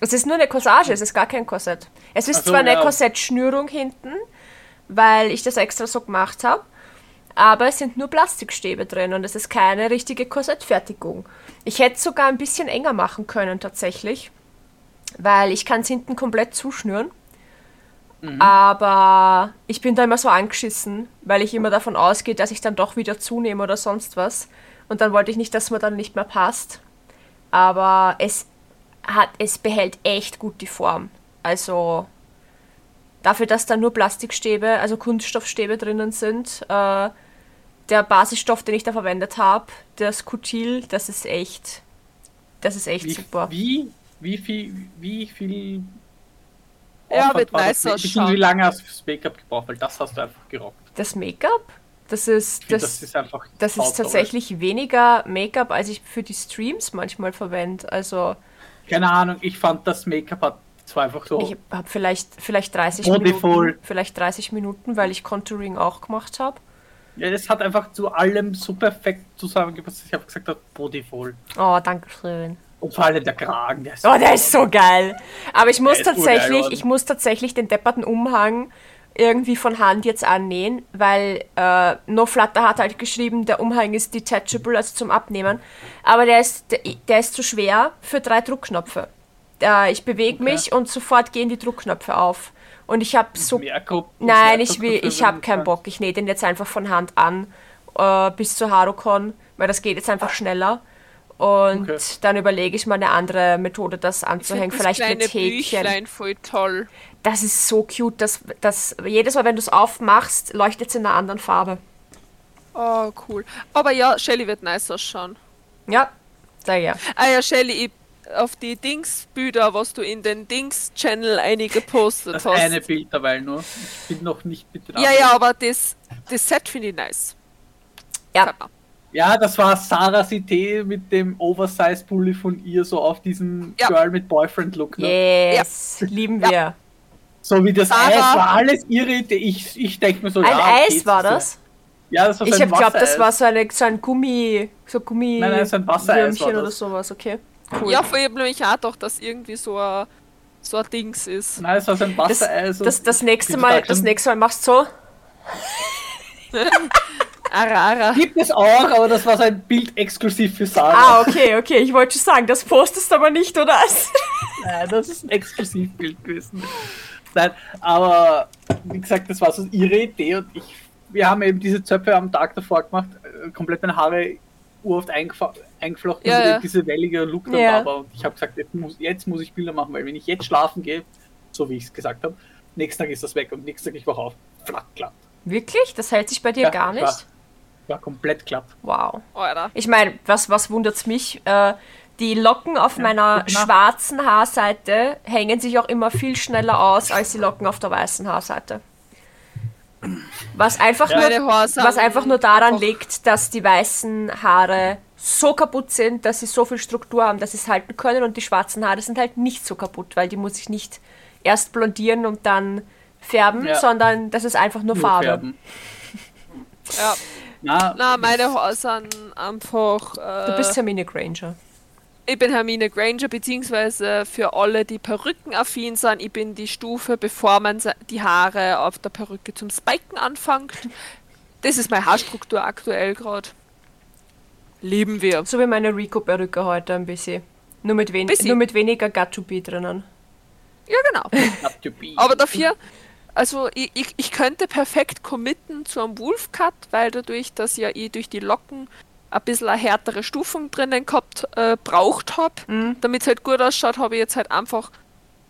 Es ist nur eine Corsage, es ist gar kein Korsett. Es ist so, zwar eine ja. Korsettschnürung hinten, weil ich das extra so gemacht habe. aber es sind nur Plastikstäbe drin und es ist keine richtige Korsettfertigung. Ich hätte es sogar ein bisschen enger machen können tatsächlich, weil ich kann es hinten komplett zuschnüren. Aber ich bin da immer so angeschissen, weil ich immer davon ausgehe, dass ich dann doch wieder zunehme oder sonst was. Und dann wollte ich nicht, dass mir dann nicht mehr passt. Aber es hat, es behält echt gut die Form. Also dafür, dass da nur Plastikstäbe, also Kunststoffstäbe drinnen sind, äh, der Basisstoff, den ich da verwendet habe, das Kutil, das ist echt, das ist echt Wie, super. wie, wie viel, wie viel Ja, wird nice das? Ausschauen. Wie lange hast du fürs Make-up gebraucht? Weil das hast du einfach gerockt. Das Make-up, das ist, find, das, ist einfach das ist tatsächlich weniger Make-up, als ich für die Streams manchmal verwende. Also Keine Ahnung, ich fand das Make-up hat zwar einfach so. ich habe vielleicht, vielleicht 30 Bodyful. Minuten, vielleicht 30 Minuten, weil ich Contouring auch gemacht habe. Ja, das hat einfach zu allem so perfekt zusammengepasst. Ich habe gesagt, das Bodyful. Oh, danke schön. Und vor allem der Kragen, der ist Oh, der ist so geil. Aber ich muss tatsächlich, ich muss tatsächlich den depperten Umhang irgendwie von Hand jetzt annähen, weil äh, No Flutter hat halt geschrieben, der Umhang ist detachable, also zum Abnehmen. Aber der ist, der, der ist zu schwer für drei Druckknöpfe. Äh, ich bewege Okay. mich und sofort gehen die Druckknöpfe auf. Und ich habe so Gruppen. Nein, ich will, ich habe keinen. Bock. Ich nähe den jetzt einfach von Hand an äh, bis zur Harucon, weil das geht jetzt einfach schneller. Und Okay. dann überlege ich mal eine andere Methode, das anzuhängen. das Vielleicht kleine mit Häkchen. Büchlein voll toll. Das ist so cute, dass, dass jedes Mal, wenn du es aufmachst, leuchtet es in einer anderen Farbe. Oh, cool. Aber ja, Shelly wird nice ausschauen. Ja, sag ja. Ah ja, Shelly, ich, auf die Dings-Bilder, was du in den Dings-Channel einige gepostet Das hast. eine Bild dabei nur. Ich bin noch nicht den ja, ja, aber das, das Set finde ich nice. Ja. Mal. Ja, das war Sarah's Idee mit dem Oversize-Pulli von ihr, so auf diesen Ja. Girl mit Boyfriend-Look. Ne? Yes, lieben wir. So wie das Sarah- Eis war alles ihre Idee. Ich, ich denke mir so, Ein ja, Eis war so- das? Ja, das war so Ich glaubt, das war so, eine, so ein Gummi, so Gummi Nein, nein, so ein Wassereis war oder das. sowas, okay. Cool. Ja, vor allem nämlich auch doch, dass irgendwie so ein, so ein Dings ist. Nein, es war so ein das, Wassereis. und das, das nächste Mal, das nächste Mal machst du so. Arara. Gibt es auch, aber das war so ein Bild exklusiv für Sarah. Ah, okay, okay. Ich wollte schon sagen, das postest du aber nicht, oder? Nein, das ist ein Exklusivbild gewesen. Nein, aber wie gesagt, das war so ihre Idee und ich, wir haben eben diese Zöpfe am Tag davor gemacht, äh, komplett meine Haare urhaft eingefa- eingeflochten, Ja, und ja. diese wellige Look dann Ja. da war. Und ich habe gesagt, jetzt muss, jetzt muss ich Bilder machen, weil wenn ich jetzt schlafen gehe, so wie ich es gesagt habe, nächsten Tag ist das weg und nächsten Tag ich wach auf, flatt glatt. Wirklich? Das hält sich bei dir Ja, gar nicht? War komplett glatt. Wow. Alter. Ich meine, was, was wundert's mich? Äh, die Locken auf meiner guck nach. schwarzen Haarseite hängen sich auch immer viel schneller aus als die Locken auf der weißen Haarseite. Was einfach, Ja. nur, was einfach nur daran liegt, dass die weißen Haare so kaputt sind, dass sie so viel Struktur haben, dass sie es halten können und die schwarzen Haare sind halt nicht so kaputt, weil die muss ich nicht erst blondieren und dann färben, Ja. sondern das ist einfach nur, Nur Farbe. färben. Ja. Na, Na, meine Haare sind einfach. Äh, Du bist Hermine Granger. Ich bin Hermine Granger, beziehungsweise für alle, die perückenaffin sind, ich bin die Stufe, bevor man die Haare auf der Perücke zum Spiken anfängt. Das ist meine Haarstruktur aktuell gerade. Lieben wir. So wie meine Rico-Perücke heute ein bisschen. Nur mit, wen Bisschen. nur mit weniger Got-to-be drinnen. Ja, genau. Aber dafür, also ich, ich, ich könnte perfekt committen zu einem Wolf-Cut, weil dadurch, dass ja ich durch die Locken ein bisschen eine härtere Stufung drinnen gehabt, äh, braucht habe, damit es halt gut ausschaut, habe ich jetzt halt einfach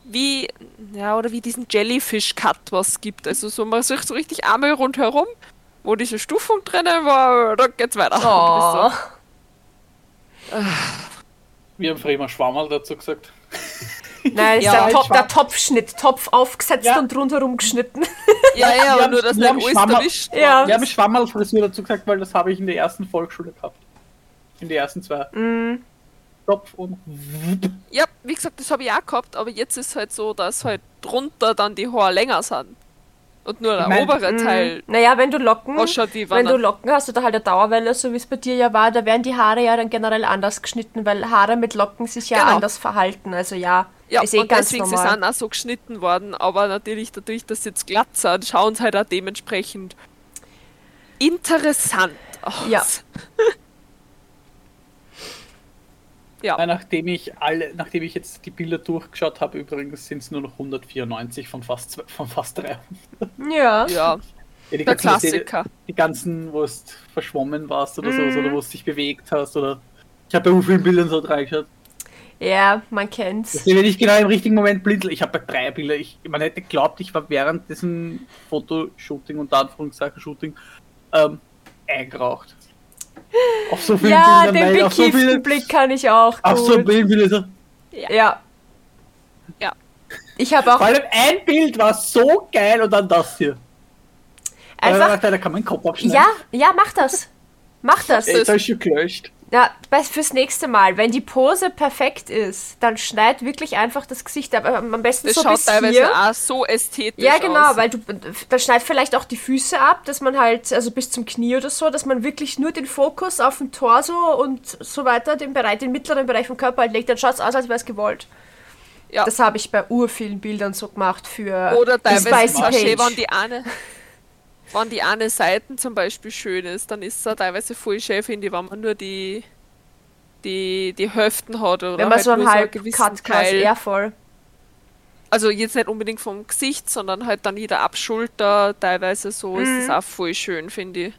wie, ja, oder wie diesen Jellyfish-Cut, was es gibt. Also so, man sieht so richtig einmal rundherum, wo diese Stufung drinnen war, da geht's weiter. Oh. Wir haben früher immer Schwammerl dazu gesagt. Nein, ist Ja, der, Top, der Topfschnitt. Topf aufgesetzt Ja. und rundherum geschnitten. Ja, ja, haben- nur, dass wir nicht haben alles Schwammer- erwischt Ja. Wir haben ist. Schwammerl-Frisur dazu gesagt, weil das habe ich in der ersten Volksschule gehabt. In der ersten zwei. Mm. Topf und Ja, wie gesagt, das habe ich auch gehabt, aber jetzt ist halt so, dass halt drunter dann die Haare länger sind. Und nur der Ich mein, obere Teil Naja, wenn du Locken, wenn du Locken hast oder halt eine Dauerwelle, so wie es bei dir ja war, da werden die Haare ja dann generell anders geschnitten, weil Haare mit Locken sich ja Genau. anders verhalten. Also ja, Ja, ist eh und ganz deswegen sie normal. sind auch so geschnitten worden, aber natürlich dadurch, dass sie jetzt glatt sind, schauen sie halt auch dementsprechend interessant aus. Ja. ja. Nachdem ich alle, nachdem ich jetzt die Bilder durchgeschaut habe, übrigens sind es nur noch 194 von fast von fast 300. Ja. ja, Ja, die, der ganzen, Klassiker. die ganzen, wo du verschwommen warst oder so, Mhm. oder wo du dich bewegt hast oder ich habe bei so vielen Bildern so reingeschaut. Ja, man kennt's. Deswegen, wenn ich genau im richtigen Moment blinzel, ich habe bei drei Bilder, ich, man hätte geglaubt, ich war während diesem Fotoshooting und Anführungszeichen Shooting ähm, eingeraucht. Auf so vielen Ja, Bildern, den auf so bekifften viele, Blick kann ich auch auf so gut. vielen Bildern so. Ja. Ja. Ich habe auch Vor allem ein Bild war so geil und dann das hier. einfach. Da, da kann man den Kopf abschneiden. Ja, ja, mach das. Mach das. Ey, habe ich schon gelöscht. Ja, bei- fürs nächste Mal, wenn die Pose perfekt ist, dann schneid wirklich einfach das Gesicht ab. Aber Am besten Das so schaut bis teilweise hier. auch so ästhetisch Ja, genau, aus. weil du dann schneid vielleicht auch die Füße ab, dass man halt, also bis zum Knie oder so, dass man wirklich nur den Fokus auf den Torso und so weiter, den Bereich, den mittleren Bereich vom Körper halt legt, dann schaut es aus, als wäre es gewollt. Ja. Das habe ich bei urvielen Bildern so gemacht für Oder die teilweise Spicy auch schön, Page. wenn die eine, wenn die eine Seiten zum Beispiel schön ist, dann ist es auch teilweise voll schön, finde ich, wenn man nur die, die, die Hüften hat oder Wenn man halt so einen nur halb gewissen Cut quasi, ja voll. Also jetzt nicht unbedingt vom Gesicht, sondern halt dann jeder Abschulter, teilweise so, ist Mhm. das auch voll schön, finde ich.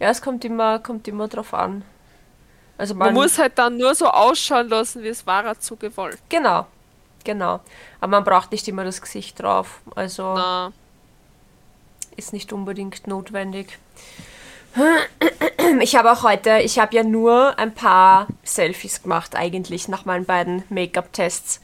Ja, es kommt immer, kommt immer drauf an. Also Man, man, muss halt dann nur so ausschauen lassen, wie es war zu gewollt. Genau, genau. Aber man braucht nicht immer das Gesicht drauf. Also Na, ist nicht unbedingt notwendig. Ich habe auch heute, ich habe ja nur ein paar Selfies gemacht eigentlich nach meinen beiden Make-up-Tests.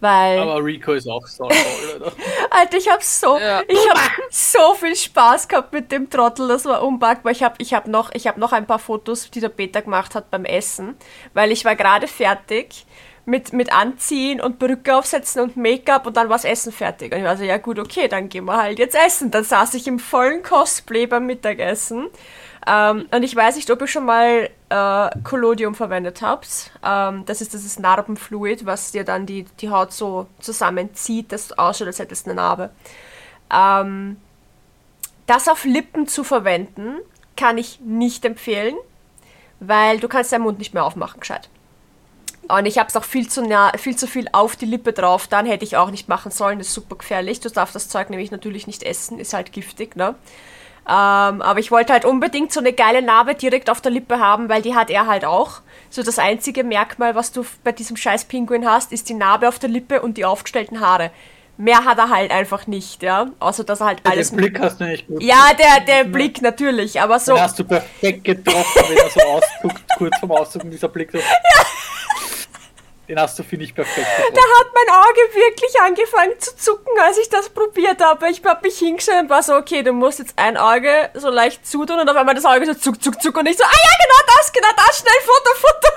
Weil, Aber Rico ist auch so? Alter, ich habe so, Ja. ich habe so viel Spaß gehabt mit dem Trottel, das war unpackbar. Ich habe ich hab noch, ich hab noch ein paar Fotos, die der Peter gemacht hat beim Essen, weil ich war gerade fertig mit, mit Anziehen und Perücke aufsetzen und Make-up und dann war das Essen fertig. Und ich war so, ja gut, okay, dann gehen wir halt jetzt essen. Dann saß ich im vollen Cosplay beim Mittagessen. Ähm, und ich weiß nicht, ob ihr schon mal äh, Collodium verwendet habt. Ähm, das ist dieses Narbenfluid, was dir dann die, die Haut so zusammenzieht, dass es ausschaut, als hättest du eine Narbe. Ähm, das auf Lippen zu verwenden, kann ich nicht empfehlen, weil du kannst deinen Mund nicht mehr aufmachen, gescheit. Und ich habe es auch viel zu, nah, viel zu viel auf die Lippe drauf, dann hätte ich auch nicht machen sollen, das ist super gefährlich. Du darfst das Zeug nämlich natürlich nicht essen, ist halt giftig, ne? Ähm, aber ich wollte halt unbedingt so eine geile Narbe direkt auf der Lippe haben, weil die hat er halt auch. So das einzige Merkmal, was du bei diesem scheiß Pinguin hast, ist die Narbe auf der Lippe und die aufgestellten Haare. Mehr hat er halt einfach nicht, ja. Außer dass er halt alles. Den Blick hast du nicht gut. Ja, der, der Blick natürlich, aber so. Den hast du perfekt getroffen, wenn er so ausguckt, kurz vorm Ausdrucken dieser Blick. So. Den hast du, finde ich, perfekt getroffen. Da hat mein Auge wirklich angefangen zu zucken, als ich das probiert habe. Ich habe mich hingestellt und war so, okay, du musst jetzt ein Auge so leicht zutun und auf einmal das Auge so zuck, zuck, zuck und ich so, ah ja, genau das, genau das, schnell Foto, Foto.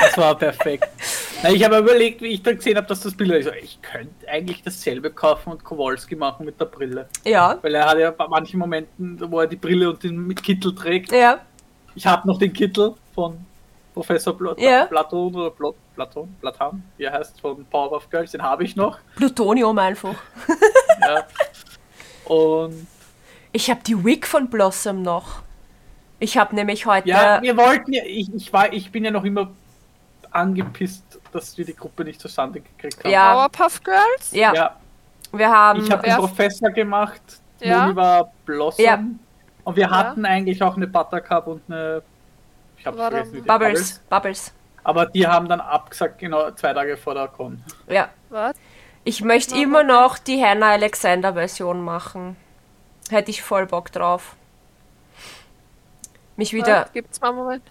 Das war perfekt. Na, ich habe überlegt, wie ich dann gesehen habe, dass das Bild ist. Ich, so, ich könnte eigentlich dasselbe kaufen und Kowalski machen mit der Brille. Ja, Weil er hat ja bei manchen Momenten, wo er die Brille und den mit Kittel trägt. ja, Ich habe noch den Kittel von Professor Pla Ja. Platon oder Pla Platon, Platan, wie er heißt, von Powerpuff Girls, den habe ich noch. Plutonium einfach. Ja. Und Ich habe die Wig von Blossom noch. Ich habe nämlich heute. ja, wir wollten ja, ich, ich, war, ich bin ja noch immer angepisst, dass wir die Gruppe nicht zustande gekriegt haben. Ja. Powerpuff Girls? ja, ja wir haben. ich habe den Professor gemacht, Ja. Moni war Blossom. Ja. Und wir hatten eigentlich auch eine Buttercup und eine. Ich habe War da- vergessen, Bubbles, Bubbles. Aber die haben dann abgesagt, genau zwei Tage vor der Con. Ja. Was? Ich möchte immer noch die Hannah Alexander Version machen. Hätte ich voll Bock drauf. Mich wieder,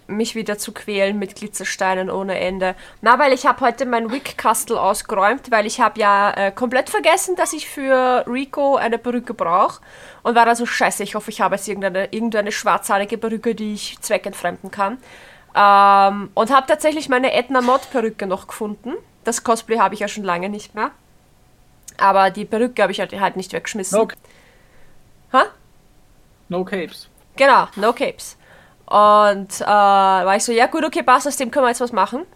mich wieder zu quälen mit Glitzersteinen ohne Ende. Na, weil ich habe heute mein Wig-Kastel ausgeräumt, weil ich habe ja äh, komplett vergessen, dass ich für Rico eine Perücke brauche. Und war dann so, scheiße, ich hoffe, ich habe jetzt irgendeine, irgendeine schwarzhaarige Perücke, die ich zweckentfremden kann. Ähm, und habe tatsächlich meine Edna Mod Perücke noch gefunden. Das Cosplay habe ich ja schon lange nicht mehr. Aber die Perücke habe ich halt, halt nicht weggeschmissen. No, Ha? no Capes. Genau, no capes. Und äh, war ich so, ja gut, okay, passt, aus dem können wir jetzt was machen.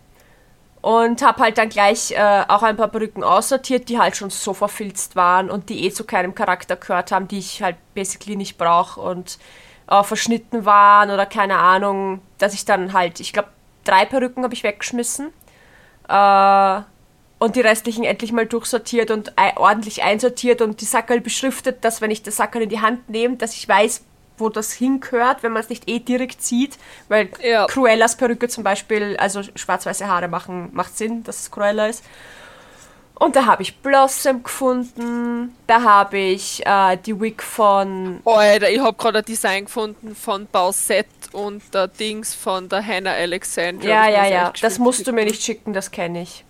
und habe halt dann gleich äh, auch ein paar Perücken aussortiert, die halt schon so verfilzt waren und die eh zu keinem Charakter gehört haben, die ich halt basically nicht brauche und äh, verschnitten waren oder keine Ahnung, dass ich dann halt, ich glaube, drei Perücken habe ich weggeschmissen äh, und die restlichen endlich mal durchsortiert und ordentlich einsortiert und die Sackerl beschriftet, dass wenn ich das Sackerl in die Hand nehme, dass ich weiß, wo das hingehört, wenn man es nicht eh direkt sieht, weil Ja. Cruellas Perücke zum Beispiel, also schwarz-weiße Haare machen, macht Sinn, dass es Cruella ist. Und da habe ich Blossom gefunden, da habe ich äh, die Wig von Alter, ich habe gerade ein Design gefunden von Bausett und der Dings von der Hannah Alexandra. Ja, ja, ja. Das musst du mir nicht schicken, das kenne ich.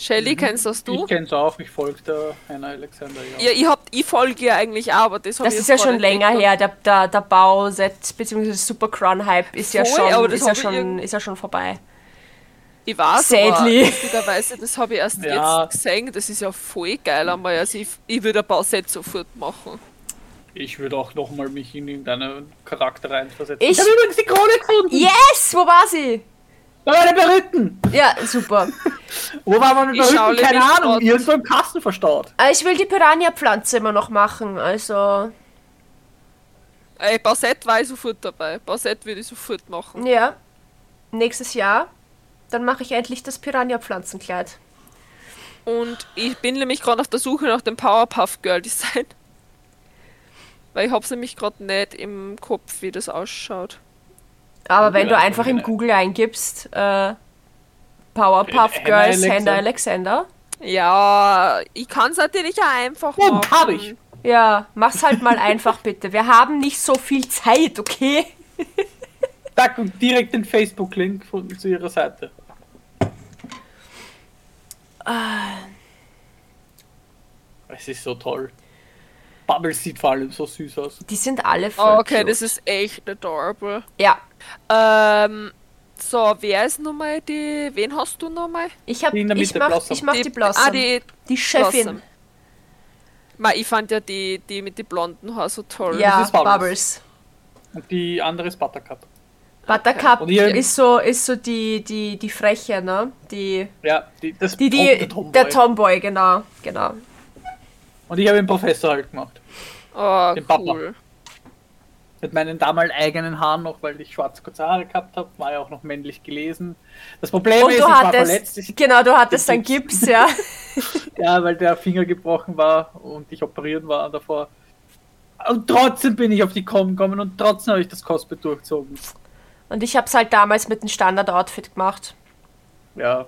Shelly, kennst das du? Ich kenn's auch, ich folge der Hannah Alexander, ja. Ja, ich, hab, ich folge ihr eigentlich auch, aber das habe Das ich ist ja schon länger her. Der, der, der Bauset bzw. Super Crown Hype ist ja Voll, schon, aber das ist ja ich schon, ist ja schon vorbei. Ich weiß, Sadly. aber lustigerweise, das habe ich erst Ja. jetzt gesehen. Das ist ja voll geil einmal. Also ich, ich würde ein Bausett sofort machen. Ich würde auch nochmal mich in irgendeinen Charakter reinversetzen. Ich- habe übrigens die Krone gefunden! Yes! Wo war sie? Waren die Perücken! Ja, super. Wo war meine Perücken? Keine Ahnung, grad. irgendwo im Kasten verstaut. Äh, Ich will die Piranha-Pflanze immer noch machen, also. Ey, Bausett war ich sofort dabei. Bausett würde ich sofort machen. Ja. Nächstes Jahr. Dann mache ich endlich das Piranha-Pflanzenkleid. Und ich bin nämlich gerade auf der Suche nach dem Powerpuff Girl Design. Weil ich hab's nämlich gerade nicht im Kopf, wie das ausschaut. Aber Google wenn du einfach in. Google eingibst, äh, Powerpuff Hannah Girls Alexander. Hannah Alexander. Ja, ich kann es natürlich auch einfach machen. hab ich. Ja, mach's halt mal einfach bitte. Wir haben nicht so viel Zeit, okay? Zack, und direkt den Facebook-Link von- zu ihrer Seite. Es ist so toll. Bubbles sieht vor allem so süß aus. Die sind alle voll Oh, okay, cute. das ist echt adorable. Ja, Ähm, so, wer ist nochmal die. Wen hast du nochmal? ich hab, Die in der ich Mitte, mach, Blossom. ich mach die, Blossom. Ah, die die Chefin. Blossom. Ma, ich fand ja die, die mit den blonden Haaren so toll. Ja, Das ist Bubbles. Bubbles. Und die andere ist Buttercup. Buttercup Und ihr- ist so, ist so die, die, die Freche, ne? Die, Ja, die, das die, Tom- die, der Tomboy. der Tomboy, genau, genau. Und ich habe den Professor halt gemacht. Oh, Den Papa. cool. Mit meinen damals eigenen Haaren noch, weil ich schwarze kurze Haare gehabt habe, war ja auch noch männlich gelesen. Das Problem Und ist, du ich war hattest, verletzt. Ich, genau, du hattest dann Gips. Ja. ja, weil der Finger gebrochen war und ich operiert war davor. Und trotzdem bin ich auf die Com gekommen und trotzdem habe ich das Cosplay durchgezogen. Und ich hab's halt damals mit dem Standard-Outfit gemacht. Ja,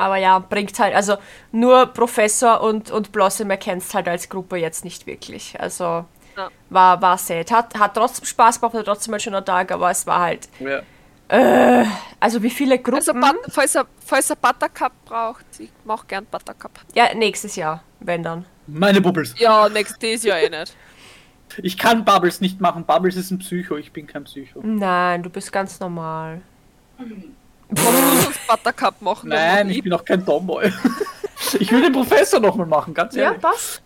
Aber ja, bringt halt, also nur Professor und, und Blossom erkennst halt als Gruppe jetzt nicht wirklich. Also Ja. war, war sad. Hat, hat trotzdem Spaß gemacht, war trotzdem ein schöner Tag, aber es war halt. ja. Also wie viele Gruppen? Also, But falls, er, falls er Buttercup braucht, ich mach gern Buttercup. ja, nächstes Jahr, wenn dann. Meine Bubbles. Ja, nächstes Jahr eh nicht. Ich kann Bubbles nicht machen. Bubbles ist ein Psycho, ich bin kein Psycho. Nein, du bist ganz normal. Sonst Buttercup machen Nein, ich bin auch kein Tomboy. Ich will den Professor nochmal machen, ganz Ja, ehrlich. passt.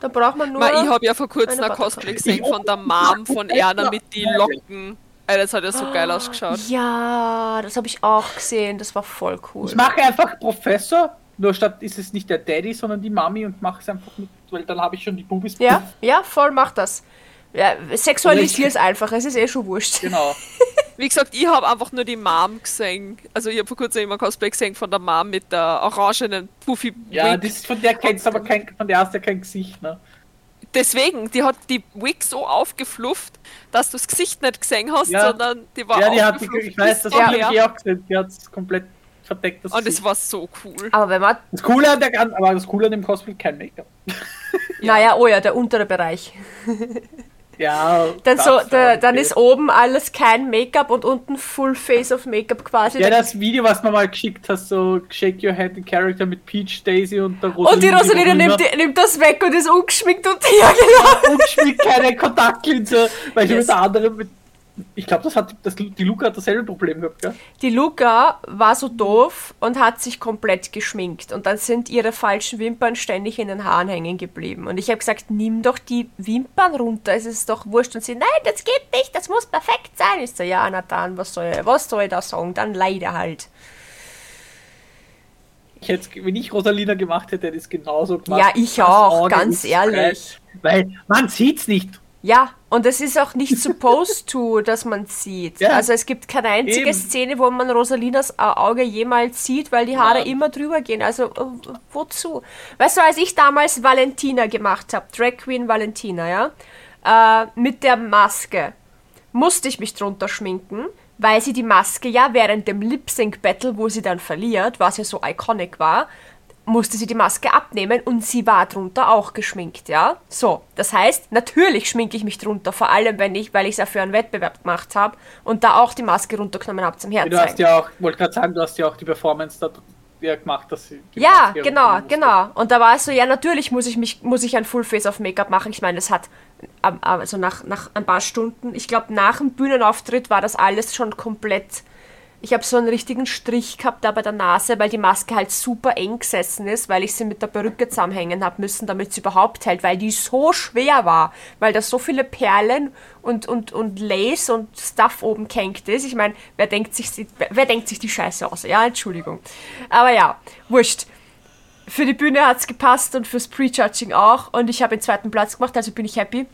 Da braucht man nur. Ma, ich habe ja vor kurzem eine ein Cosplay gesehen von der Mom von Erna mit den Locken. Ey, das hat ja so geil ausgeschaut. ja, das habe ich auch gesehen. Das war voll cool. Ich mache einfach Professor, nur statt ist es nicht der Daddy, sondern die Mami und mache es einfach mit, weil dann habe ich schon die Bubis. Ja, ja, voll mach das. Ja, sexualisier es einfach, es ist eh schon wurscht. Genau. Wie gesagt, ich habe einfach nur die Mom gesehen. Also ich habe vor kurzem immer ein Cosplay gesehen von der Mom mit der orangenen Puffy Ja, das ist von der kennst du aber kein, von der hast du ja kein Gesicht, ne? Deswegen, die hat die Wig so aufgeflufft, dass du das Gesicht nicht gesehen hast, Ja. sondern die war ja, die hat die, aufgeflufft ich weiß, das habe ich eh auch gesehen, die hat es komplett verdeckt. Das Und es war so cool. Aber wenn man, das Coole an der aber das Coole an dem Cosplay kein Make-up. naja, oh ja, der untere Bereich. Ja. Dann, so, da, dann ist oben alles kein Make-up und unten Full Face of Make-up quasi. Ja, das Video, was du mir mal geschickt hast, so Shake Your Head in Character mit Peach, Daisy und der und die Rosaline nimmt, nimmt das weg und ist ungeschminkt und ja, genau. und schmiegt keine Kontaktlinse, weil Yes. mit der anderen mit. Ich glaube, das hat das, die Luca hat dasselbe Problem gehabt, gell? Die Luca war so doof und hat sich komplett geschminkt. Und dann sind ihre falschen Wimpern ständig in den Haaren hängen geblieben. Und ich habe gesagt, nimm doch die Wimpern runter, es ist doch wurscht. Und sie, nein, das geht nicht, das muss perfekt sein. Ich so, ja, na dann, was soll, was soll ich da sagen? Dann leider halt. jetzt, wenn ich Rosalina gemacht hätte, hätte ich es genauso gemacht. Ja, ich auch, ganz ehrlich. Weil man sieht's nicht. Ja, und es ist auch nicht supposed to, dass man sieht. Ja. Also es gibt keine einzige Eben. Szene, wo man Rosalinas Au- Auge jemals sieht, weil die Haare Nein. immer drüber gehen. Also äh, wozu? Weißt du, als ich damals Valentina gemacht habe, Drag Queen Valentina, ja, äh, mit der Maske, musste ich mich drunter schminken, weil sie die Maske ja während dem Lip Sync Battle, wo sie dann verliert, was ja so iconic war, musste sie die Maske abnehmen und sie war drunter auch geschminkt, ja? So, das heißt, natürlich schminke ich mich drunter, vor allem wenn ich, weil ich es ja für einen Wettbewerb gemacht habe und da auch die Maske runtergenommen habe zum Du hast ja auch, wollte gerade sagen, du hast ja auch die Performance da ja, gemacht, dass sie. Ja, Maske genau, genau. Und da war es so, ja, natürlich muss ich mich, muss ich ein Full Face of Make-up machen. Ich meine, das hat, ähm, also nach, nach ein paar Stunden, ich glaube, nach dem Bühnenauftritt war das alles schon komplett. Ich habe so einen richtigen Strich gehabt da bei der Nase, weil die Maske halt super eng gesessen ist, weil ich sie mit der Perücke zusammenhängen habe müssen, damit sie überhaupt hält, weil die so schwer war, weil da so viele Perlen und, und, und Lace und Stuff oben gehängt ist. Ich meine, wer denkt sich, wer, wer denkt sich die Scheiße aus? Ja, Entschuldigung. Aber ja, wurscht für die Bühne hat es gepasst und fürs Prejudging auch. Und ich habe den zweiten Platz gemacht, also bin ich happy.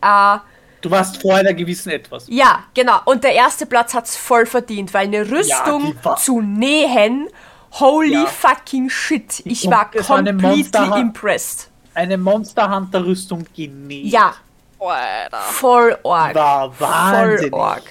Äh, Du warst vor einer gewissen etwas. ja, genau. Und der erste Platz hat es voll verdient, weil eine Rüstung war- zu nähen, holy Ja. fucking shit. Ich Und war war eine completely Monster- impressed. Eine Monster Hunter Rüstung genäht. Ja, Alter. voll org. War Voll wahnsinnig. org.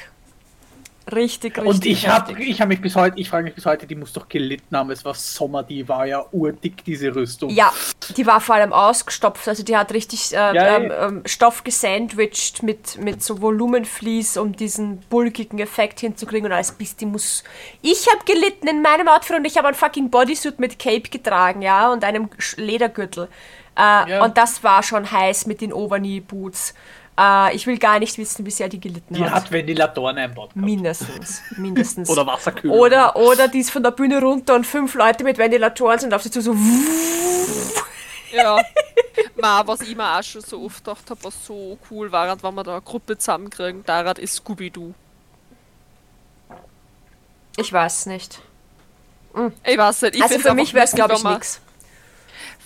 Richtig, richtig. Und ich habe ich hab mich bis heute, ich frage mich bis heute, die muss doch gelitten haben. Es war Sommer, die war ja urdick, diese Rüstung. Ja, die war vor allem ausgestopft, also die hat richtig äh, Ja, ähm, ähm, Stoff gesandwiched mit, mit so Volumenvlies, um diesen bulkigen Effekt hinzukriegen und alles bis die muss. Ich habe gelitten in meinem Outfit und ich habe ein fucking Bodysuit mit Cape getragen, ja, und einem Ledergürtel. Äh, Ja. Und das war schon heiß mit den Overknee-Boots. Äh, ich will gar nicht wissen, wie sehr die gelitten Die hat. hat Ventilatoren einbaut. Mindestens, mindestens. Oder Wasserkühlung. Oder, oder die ist von der Bühne runter und fünf Leute mit Ventilatoren sind auf sie zu so. Ja. Ma, was ich mir auch schon so oft gedacht habe, was so cool war, wenn wir da eine Gruppe zusammenkriegen, daran ist Scooby-Doo. Ich weiß nicht. Ich weiß nicht. Ich also für mich wäre es, glaube ich, nichts.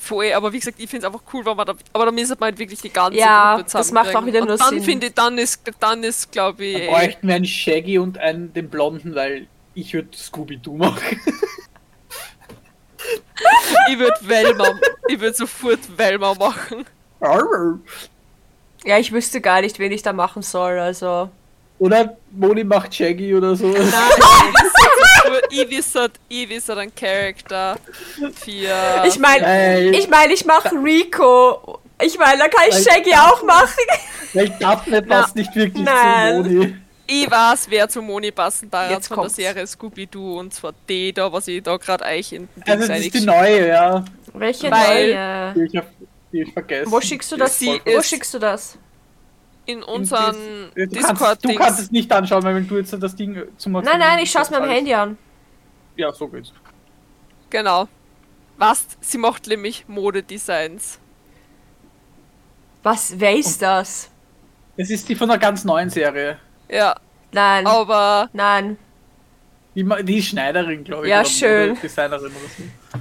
Voll, aber wie gesagt, ich finde es einfach cool, wenn man da, aber da müsste man halt wirklich die ganze Ja, Gruppe das macht auch wieder Und nur dann Sinn. finde ich, dann ist, dann ist, glaube ich, Da bräuchten wir einen Shaggy und einen den Blonden, weil ich würde Scooby-Doo machen. ich würde Velma, ich würde sofort Velma machen. Ja, ich wüsste gar nicht, wen ich da machen soll. Also. Oder Moni macht Shaggy oder so. Nein, ich wisse, ich wisse einen Charakter für. Ich meine, ich meine, ich mache Rico. Ich meine, da kann ich Shaggy auch machen. Weil Daphne passt nicht wirklich Nein. zu Moni. Ich weiß, wer zu Moni passen darf Jetzt von kommt's. der Serie Scooby-Doo und zwar die da, was ich da gerade euch in den Also das ist die neue, ja. Welche Weil- neue? Die ich, hab, die ich vergessen. Wo schickst du das? Wo schickst du das? In unseren Du kannst, du kannst es nicht anschauen, weil wenn du jetzt das Ding zum Nein, nein, ich schaue es mir am Handy an. Ja, so geht's. Genau. Was? Sie macht nämlich Modedesigns. Was, wer ist das? Das ist die von einer ganz neuen Serie. Ja, Nein, aber nein. Die, die ist Schneiderin, glaube ich. Ja, oder schön. Designerin oder so.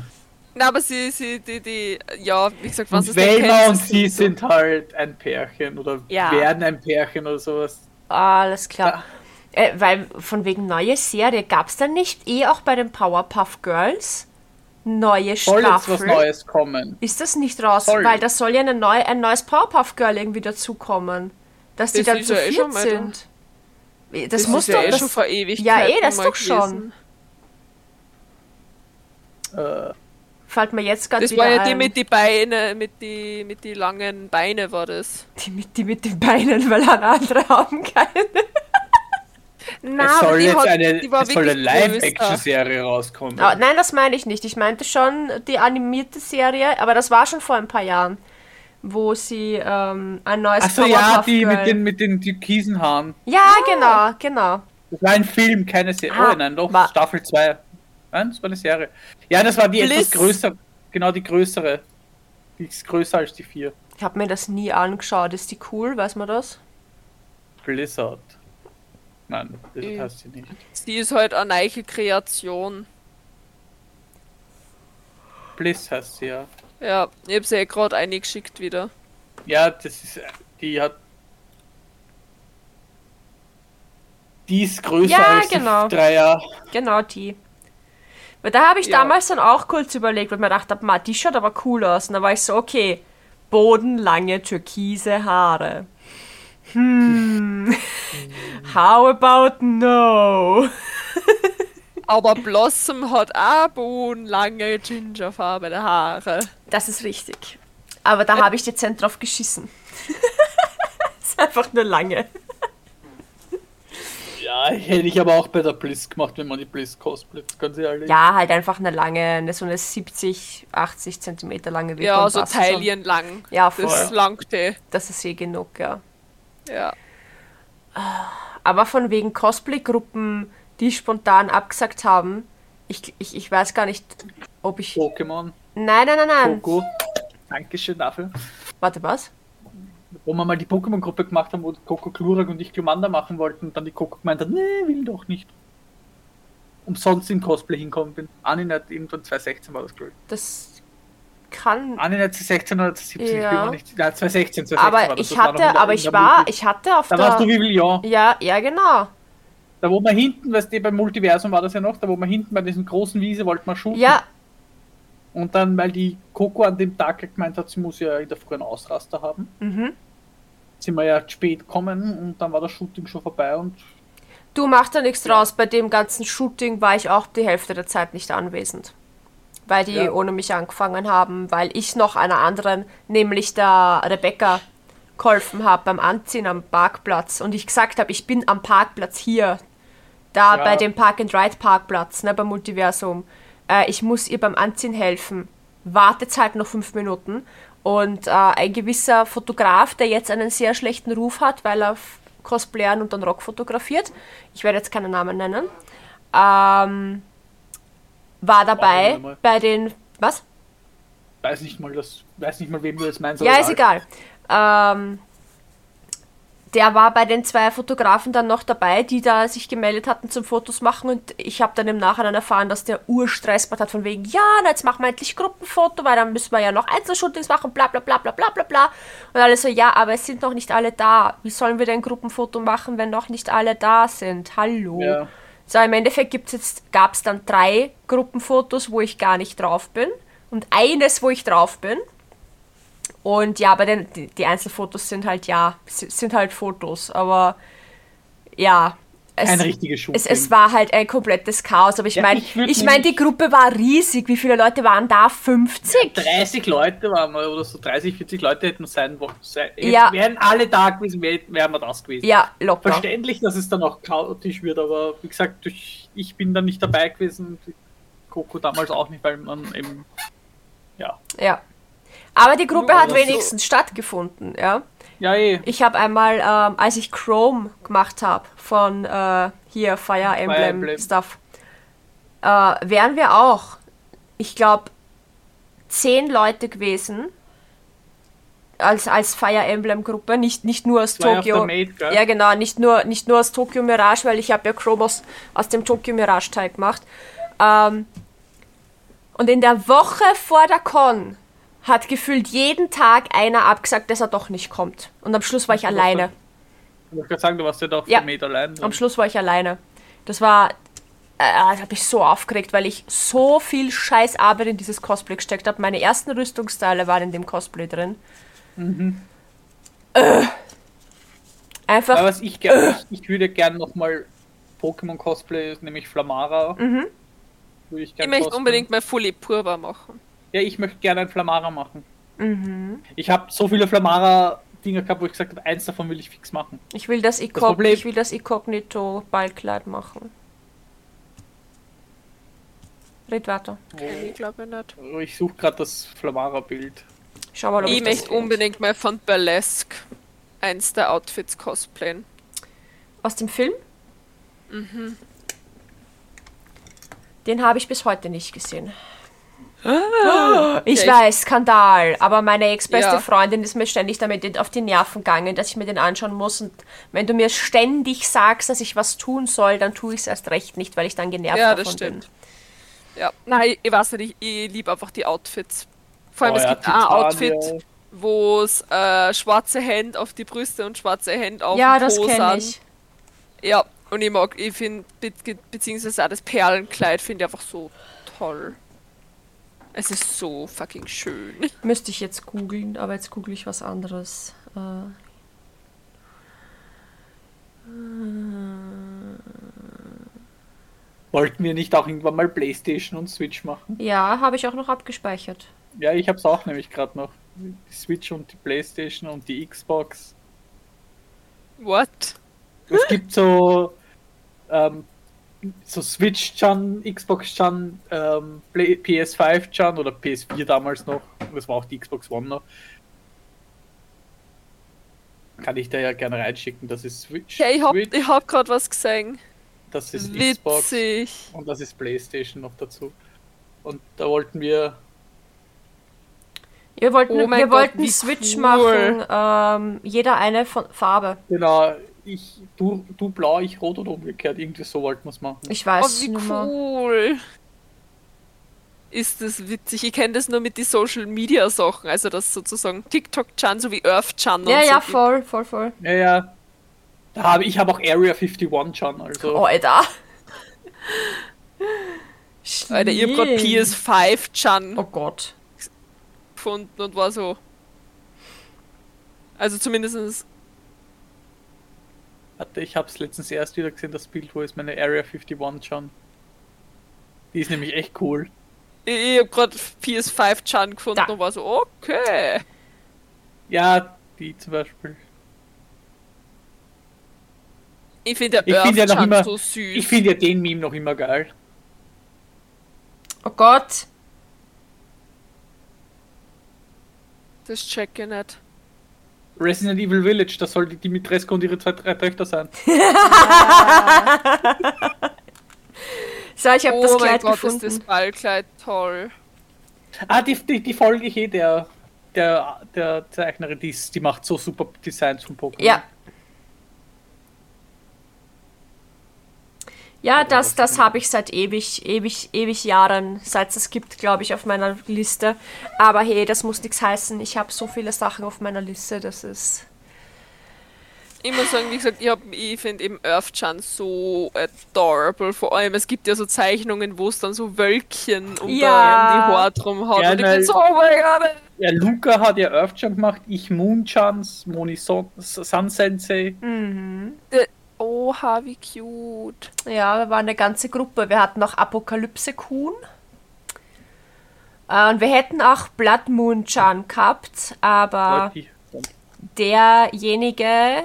Na, aber sie, sie, die, die, ja, wie gesagt, was Und dann Velma und ist sie sind halt ein Pärchen oder Ja. werden ein Pärchen oder sowas. Alles klar. Äh, weil von wegen neue Serie gab es dann nicht eh auch bei den Powerpuff Girls neue Soll jetzt was Staffel? Neues kommen. Ist das nicht raus? Soll. Weil da soll ja eine neu, ein neues Powerpuff Girl irgendwie dazukommen. Dass die Das dann ist zu ja eh viert da. sind. Das, Das muss ist doch. ja eh das, schon vor Ewigkeiten ja, eh, das doch schon. Äh, Fällt mir jetzt gerade Das war ja die ein. mit die Beine, mit die, mit die langen Beine war das. die, mit, die mit den Beinen, weil andere haben keine. Na, es soll die jetzt hat- eine, die war es soll eine. Live-Action-Serie rauskommen. Ah, nein, das meine ich nicht. Ich meinte schon die animierte Serie, aber das war schon vor ein paar Jahren, wo sie ähm, ein neues Achso, ja, die Girl- mit den, mit den türkisen Haaren. Ja, genau, genau. Das war ein Film, keine Serie. Ah, oh nein, doch, Staffel 2. Nein, das war eine Serie. Ja, das war die Bliss. etwas größere. Genau, die größere. Die ist größer als die vier. Ich habe mir das nie angeschaut. Ist die cool? Weiß man das? Blizzard. Nein, Blizzard Mhm. heißt sie nicht. Sie ist halt eine neue Kreation. Bliss heißt sie ja. Ja, ich habe sie ja gerade eingeschickt wieder. Ja, das ist, die hat. Die ist größer Ja, als genau. die Dreier. Genau die. Weil da habe ich Ja. damals dann auch kurz überlegt, weil mir gedacht habe, "Ma, die schaut aber cool aus. Und da war ich so, okay, bodenlange türkise Haare. Hm. How about no? Aber Blossom hat auch bohnenlange gingerfarbene Haare. Das ist richtig. Aber da habe ich dezent drauf geschissen. ist einfach nur lange. Ja, hätte ich aber auch bei der Bliss gemacht, wenn man die Bliss cosplayt. Ganz ehrlich. Ja, halt einfach eine lange, eine, so eine 70, 80 Zentimeter lange Wippe. Ja, so. Taillen lang. Ja, voll. Das langte. Das ist eh genug, ja. Ja. Aber von wegen Cosplay-Gruppen, die spontan abgesagt haben, ich, ich, ich weiß gar nicht, ob ich. Pokémon, Nein, nein, nein, nein. Poco. Dankeschön dafür. Warte, was? Wo wir mal die Pokémon-Gruppe gemacht haben, wo Coco Klurak und ich Glumanda machen wollten und dann die Coco gemeint hat, nee, will doch nicht. Umsonst in Cosplay hinkommen bin. Anin hat irgendwann 2016 war das, glaube ich. Das kann. Anin hat 2016 oder 2017, Ja. ich bin nicht. Ja, 2016, 2016 war Aber das. ich das war noch in hatte, der- aber ich der war, ich hatte auf Da warst du der. Vivillon. Ja, ja, genau. Da wo man hinten, weißt du, beim Multiversum war das ja noch, da wo man hinten bei diesen großen Wiese wollte man shooten. Ja, Und dann, weil die Coco an dem Tag gemeint hat, sie muss ja in der Früh einen Ausraster haben, mhm. sind wir ja spät gekommen und dann war das Shooting schon vorbei und Du machst da nichts draus. Bei dem ganzen Shooting war ich auch die Hälfte der Zeit nicht anwesend. Weil die Ja. ohne mich angefangen haben, weil ich noch einer anderen, nämlich der Rebecca, geholfen habe beim Anziehen am Parkplatz. Und ich gesagt habe, ich bin am Parkplatz hier. Da Ja. bei dem Park-and-Ride-Parkplatz, ne, beim Multiversum. Äh, ich muss ihr beim Anziehen helfen. Wartet halt noch fünf Minuten. Und äh, ein gewisser Fotograf, der jetzt einen sehr schlechten Ruf hat, weil er Cosplayern und dann Rock fotografiert, ich werde jetzt keinen Namen nennen, ähm, war dabei bei den. Was? weiß nicht mal das, weiß nicht mal, wem du jetzt meinst. Ja, ist egal. Ähm, der war bei den zwei Fotografen dann noch dabei, die da sich gemeldet hatten zum Fotos machen und ich habe dann im Nachhinein erfahren, dass der Urstress hat von wegen, ja, na, jetzt machen wir endlich Gruppenfoto, weil dann müssen wir ja noch Einzelshootings machen, bla bla bla bla bla bla bla. Und alle so, ja, aber es sind noch nicht alle da. Wie sollen wir denn Gruppenfoto machen, wenn noch nicht alle da sind? Hallo. Ja. So, im Endeffekt gibt's jetzt, gab es dann drei Gruppenfotos, wo ich gar nicht drauf bin und eines, wo ich drauf bin. Und ja, bei den die, die Einzelfotos sind halt ja, sind halt Fotos, aber ja. Es, Kein richtiges Shooting. es, es war halt ein komplettes Chaos, aber ich Ja, meine, ich ich meine, die Gruppe war riesig. Wie viele Leute waren da? 50? 30 Leute waren wir, oder so 30, 40 Leute hätten sein wollen. Ja. Wären alle da gewesen, wär- wären wir das gewesen. Ja, locker. Verständlich, dass es dann auch chaotisch wird, aber wie gesagt, durch, ich bin dann nicht dabei gewesen, Coco damals auch nicht, weil man eben, ja. Ja. Aber die Gruppe hat wenigstens stattgefunden, ja. Ja, eh. Ich habe einmal, ähm, als ich Chrome gemacht habe von äh, hier Fire Emblem, Emblem. Stuff, äh, wären wir auch, ich glaube, zehn Leute gewesen als, als Fire Emblem Gruppe, nicht, nicht nur aus Tokio. der Mate, ja, genau, nicht nur, nicht nur aus Tokyo Mirage, weil ich habe ja Chrome aus, aus dem Tokyo Mirage Teil gemacht. Ähm, und in der Woche vor der Con hat gefühlt jeden Tag einer abgesagt, dass er doch nicht kommt. Und am Schluss war ich alleine. Ich wollte gerade sagen, du warst ja doch Ja. Mate allein. Am Schluss war ich alleine. Das war. Äh, das hat mich so aufgeregt, weil ich so viel scheiß Arbeit in dieses Cosplay gesteckt habe. Meine ersten Rüstungsteile waren in dem Cosplay drin. Äh. Einfach. Aber was ich gerne, ich, ich würde gerne nochmal Pokémon Cosplay, nämlich Flamara. Mhm. Würde ich Ich möchte cosplayen. unbedingt mal Fully Purva machen. Ja, ich möchte gerne ein Flamara machen. Mhm. Ich habe so viele Flamara-Dinger gehabt, wo ich gesagt habe, eins davon will ich fix machen. Ich will das, Icog Problem- ich will das Inkognito Ballkleid machen. Red weiter. Ich glaube nicht. Oh, Ich suche gerade das Flamara-Bild. Schau mal, ob Ich ich, das möchte finde. unbedingt mal von Burlesque eins der Outfits cosplayen. Aus dem Film? Den habe ich bis heute nicht gesehen. Ich ich- weiß, Skandal. Aber meine ex-beste Ja. Freundin ist mir ständig damit auf die Nerven gegangen, dass ich mir den anschauen muss. Und wenn du mir ständig sagst, dass ich was tun soll, dann tue ich es erst recht nicht, weil ich dann genervt Ja, davon das stimmt. Ja, nein, ich weiß nicht, ich, ich liebe einfach die Outfits. Vor allem, Oh es ja, gibt ein. Outfit, wo es äh, schwarze Hände auf die Brüste und schwarze Hände auf ja, den das Po kenne sind. ich. Ja, und ich mag, ich finde, be beziehungsweise auch das Perlenkleid finde ich einfach so toll. Es ist so fucking schön. Müsste ich jetzt googeln, aber jetzt google ich was anderes. Äh. Wollten wir nicht auch irgendwann mal Playstation und Switch machen? Ja, habe ich auch noch abgespeichert. Ja, ich hab's auch nämlich gerade noch. Die Switch und die Playstation und die Xbox. What? Es gibt so, ähm, so Switch-Chan, Xbox-Chan, ähm, Play- PS5-Chan oder PS4 damals noch. Das war auch die Xbox One noch. Kann ich da ja gerne reinschicken. Das ist Switch. Ja, ich hab, Switch ich hab gerade was gesehen. das ist Xbox Witzig. und das ist Playstation noch dazu. Und da wollten wir Wir wollten, Oh wir Gott, wollten Switch cool. machen, ähm, jeder eine von Farbe. Genau, ich, du, du blau, ich rot oder umgekehrt. Irgendwie so wollten wir es machen. Ich Oh, weiß wie nicht mehr. cool. Ist das witzig. Ich kenne das nur mit den Social Media Sachen. Also das sozusagen TikTok-Chan sowie Earth-Chan und Ja, so. ja, gibt. voll, voll, voll. Ja, ja. Da habe ich habe auch Area 51 schon, also. Oh, Alter. Alter, ich hab grad Schlimm. PS5-Chan Oh Gott. gefunden und war so. Also zumindest. Warte, ich habe es letztens erst wieder gesehen, das Bild, wo ist meine Area 51 schon. Die ist nämlich echt cool. Ich, ich hab grad PS5-Chan gefunden Da. und war so, okay. Ja, die zum Beispiel. Ich finde Ich der finde ja noch immer- so süß. Ich finde ja den Meme noch immer geil. Oh Gott. das check ich nicht. Resident Evil Village, das soll die Dimitrescu und ihre zwei, drei Töchter sein. So, ich habe oh das mein Kleid Gott, gefunden. ist das Ballkleid toll. Ah, die, die, die folge eh der, der, der Zeichnerin, die, ist- die macht so super Designs von Pokémon. Ja. Ja, das, das habe ich seit ewig, ewig, ewig Jahren, seit es es gibt, glaube ich, auf meiner Liste. Aber hey, das muss nichts heißen. Ich habe so viele Sachen auf meiner Liste, das ist. Ich muss sagen, wie gesagt, ich, hab- ich finde eben Earth-Chan so adorable. Vor allem, es gibt ja so Zeichnungen, wo es dann so Wölkchen um Ja. die Haare drum hat. Ja, und ich bin so, oh mein Gott. Ja, Luca hat ja Earthjump gemacht, ich Moonchans, Moni Sun Sensei. Oha, wie cute. Ja, wir waren eine ganze Gruppe. Wir hatten auch Apokalypse Kuhn. Äh, Und wir hätten auch Blood Moon Chan gehabt, aber derjenige,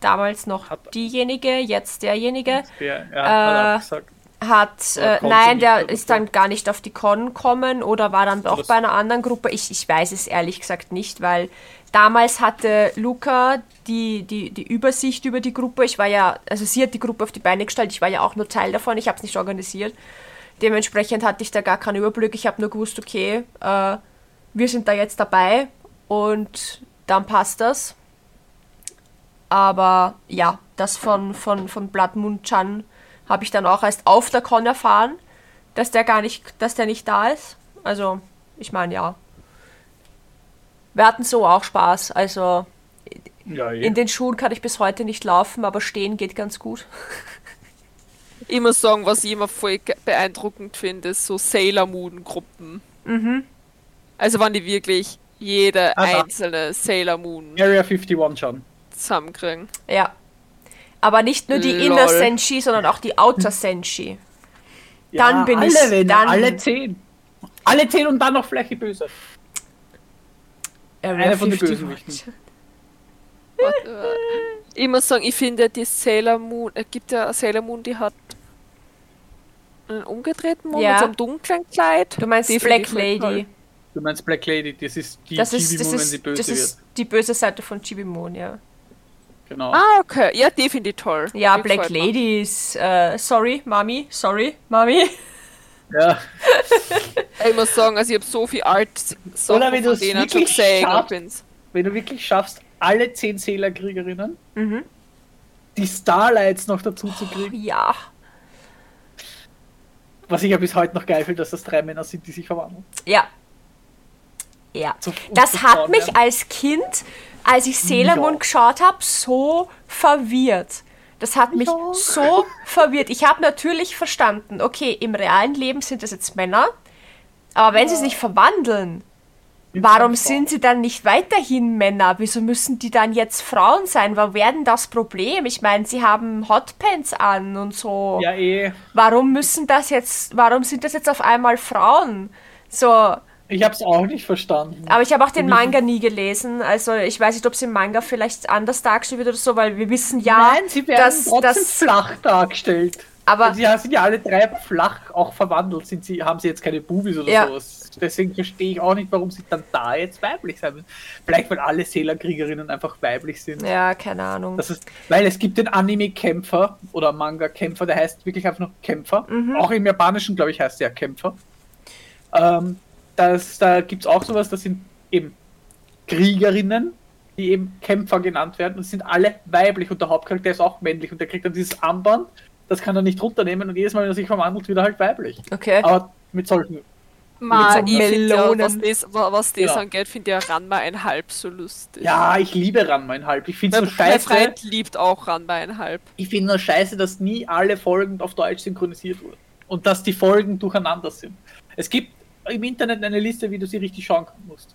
damals noch Hat- diejenige, jetzt derjenige, der, ja, hat auch gesagt. Hat, äh, nein, der ist dann gar nicht auf die Con gekommen oder war dann auch das- bei einer anderen Gruppe. Ich, ich weiß es ehrlich gesagt nicht, weil damals hatte Luca die, die, die Übersicht über die Gruppe. Ich war ja, also sie hat die Gruppe auf die Beine gestellt, ich war ja auch nur Teil davon, ich habe es nicht organisiert. Dementsprechend hatte ich da gar keinen Überblick. Ich habe nur gewusst, okay, äh, wir sind da jetzt dabei und dann passt das. Aber ja, das von, von, von Blood Moon Chan habe ich dann auch erst auf der Con erfahren, dass der gar nicht, dass der nicht da ist. Also, ich meine, ja. Wir hatten so auch Spaß. Also, Ja, eh. in den Schuhen kann ich bis heute nicht laufen, aber stehen geht ganz gut. Ich muss sagen, was ich immer voll beeindruckend finde, ist so Sailor Moon Gruppen. Also wann die wirklich jede Ah, einzelne Sailor Moon Area 51 schon. zusammenkriegen. Ja. Aber nicht nur die Lol. Inner Senshi, sondern auch die Outer Senshi. Dann bin alle, ich- Wenn, dann- alle zehn. Alle zehn und dann noch Fläche böse. Area Einer von den 51. Bösewichten. Ich muss sagen, ich finde die Sailor Moon, es gibt ja eine Sailor Moon, die hat einen umgedrehten Mond Ja. mit so einem dunklen Kleid. Du meinst Die Black Lady. toll. Du meinst Black Lady, das ist die Das ist, Chibi das, Moon, wenn sie ist, böse das wird. ist die böse Seite von Chibi Moon, ja. Genau. Ah, okay. Ja, die finde ich toll. Ja, Die Black ist, äh, sorry, Mami, sorry, Mami. Ja. Ich muss sagen, also ich habe so viel Art Oder wenn denen schon wirklich gesehen schaffst. Wenn du wirklich schaffst, alle zehn Seelerkriegerinnen, Mhm. die Starlights noch dazu zu kriegen, Ja. Was ich ja bis heute noch geil finde, dass das drei Männer sind, die sich verwandeln. Ja. Ja. Zu- Das hat mich werden. als Kind, als ich Sailor Moon Ja. geschaut habe, so verwirrt. Das hat mich auch. so verwirrt. Ich habe natürlich verstanden, okay, im realen Leben sind das jetzt Männer, aber wenn sie sich verwandeln, warum sind sie dann nicht weiterhin Männer? Wieso müssen die dann jetzt Frauen sein? Wo werden das Problem? Ich meine, sie haben Hotpants an und so. Ja, eh. Warum müssen das jetzt, warum sind das jetzt auf einmal Frauen? So, Ich hab's auch nicht verstanden. aber ich habe auch den Manga nie gelesen. Also ich weiß nicht, ob es im Manga vielleicht anders dargestellt wird oder so, weil wir wissen ja, Nein, sie werden dass, trotzdem dass flach dargestellt. aber Sie sind ja alle drei flach auch verwandelt. Sind sie, haben sie jetzt keine Bubis oder Ja. sowas. Deswegen verstehe ich auch nicht, warum sie dann da jetzt weiblich sein müssen. Vielleicht, weil alle Sailor-Kriegerinnen einfach weiblich sind. ja, keine Ahnung. Das ist, weil es gibt den Anime-Kämpfer oder Manga-Kämpfer, der heißt wirklich einfach nur Kämpfer. Mhm. Auch im Japanischen, glaube ich, heißt der Kämpfer. Ähm, das, da gibt es auch sowas, das sind eben Kriegerinnen, die eben Kämpfer genannt werden und sind alle weiblich und der Hauptcharakter ist auch männlich und der kriegt dann dieses Armband, das kann er nicht runternehmen und jedes Mal, wenn er sich verwandelt, wieder halt weiblich. Okay. Aber mit solchen. Ma, so ich find ja, was Melonen. das, wa- was das Ja. angeht, finde ich ja Ranma einhalb so lustig. Ja, ich liebe Ranma einhalb. Ich finde es Mein, so mein scheiße. Freund liebt auch Ranma einhalb. Ich finde nur scheiße, dass nie alle Folgen auf Deutsch synchronisiert wurden. Und dass die Folgen durcheinander sind. Es gibt im Internet eine Liste, wie du sie richtig schauen musst.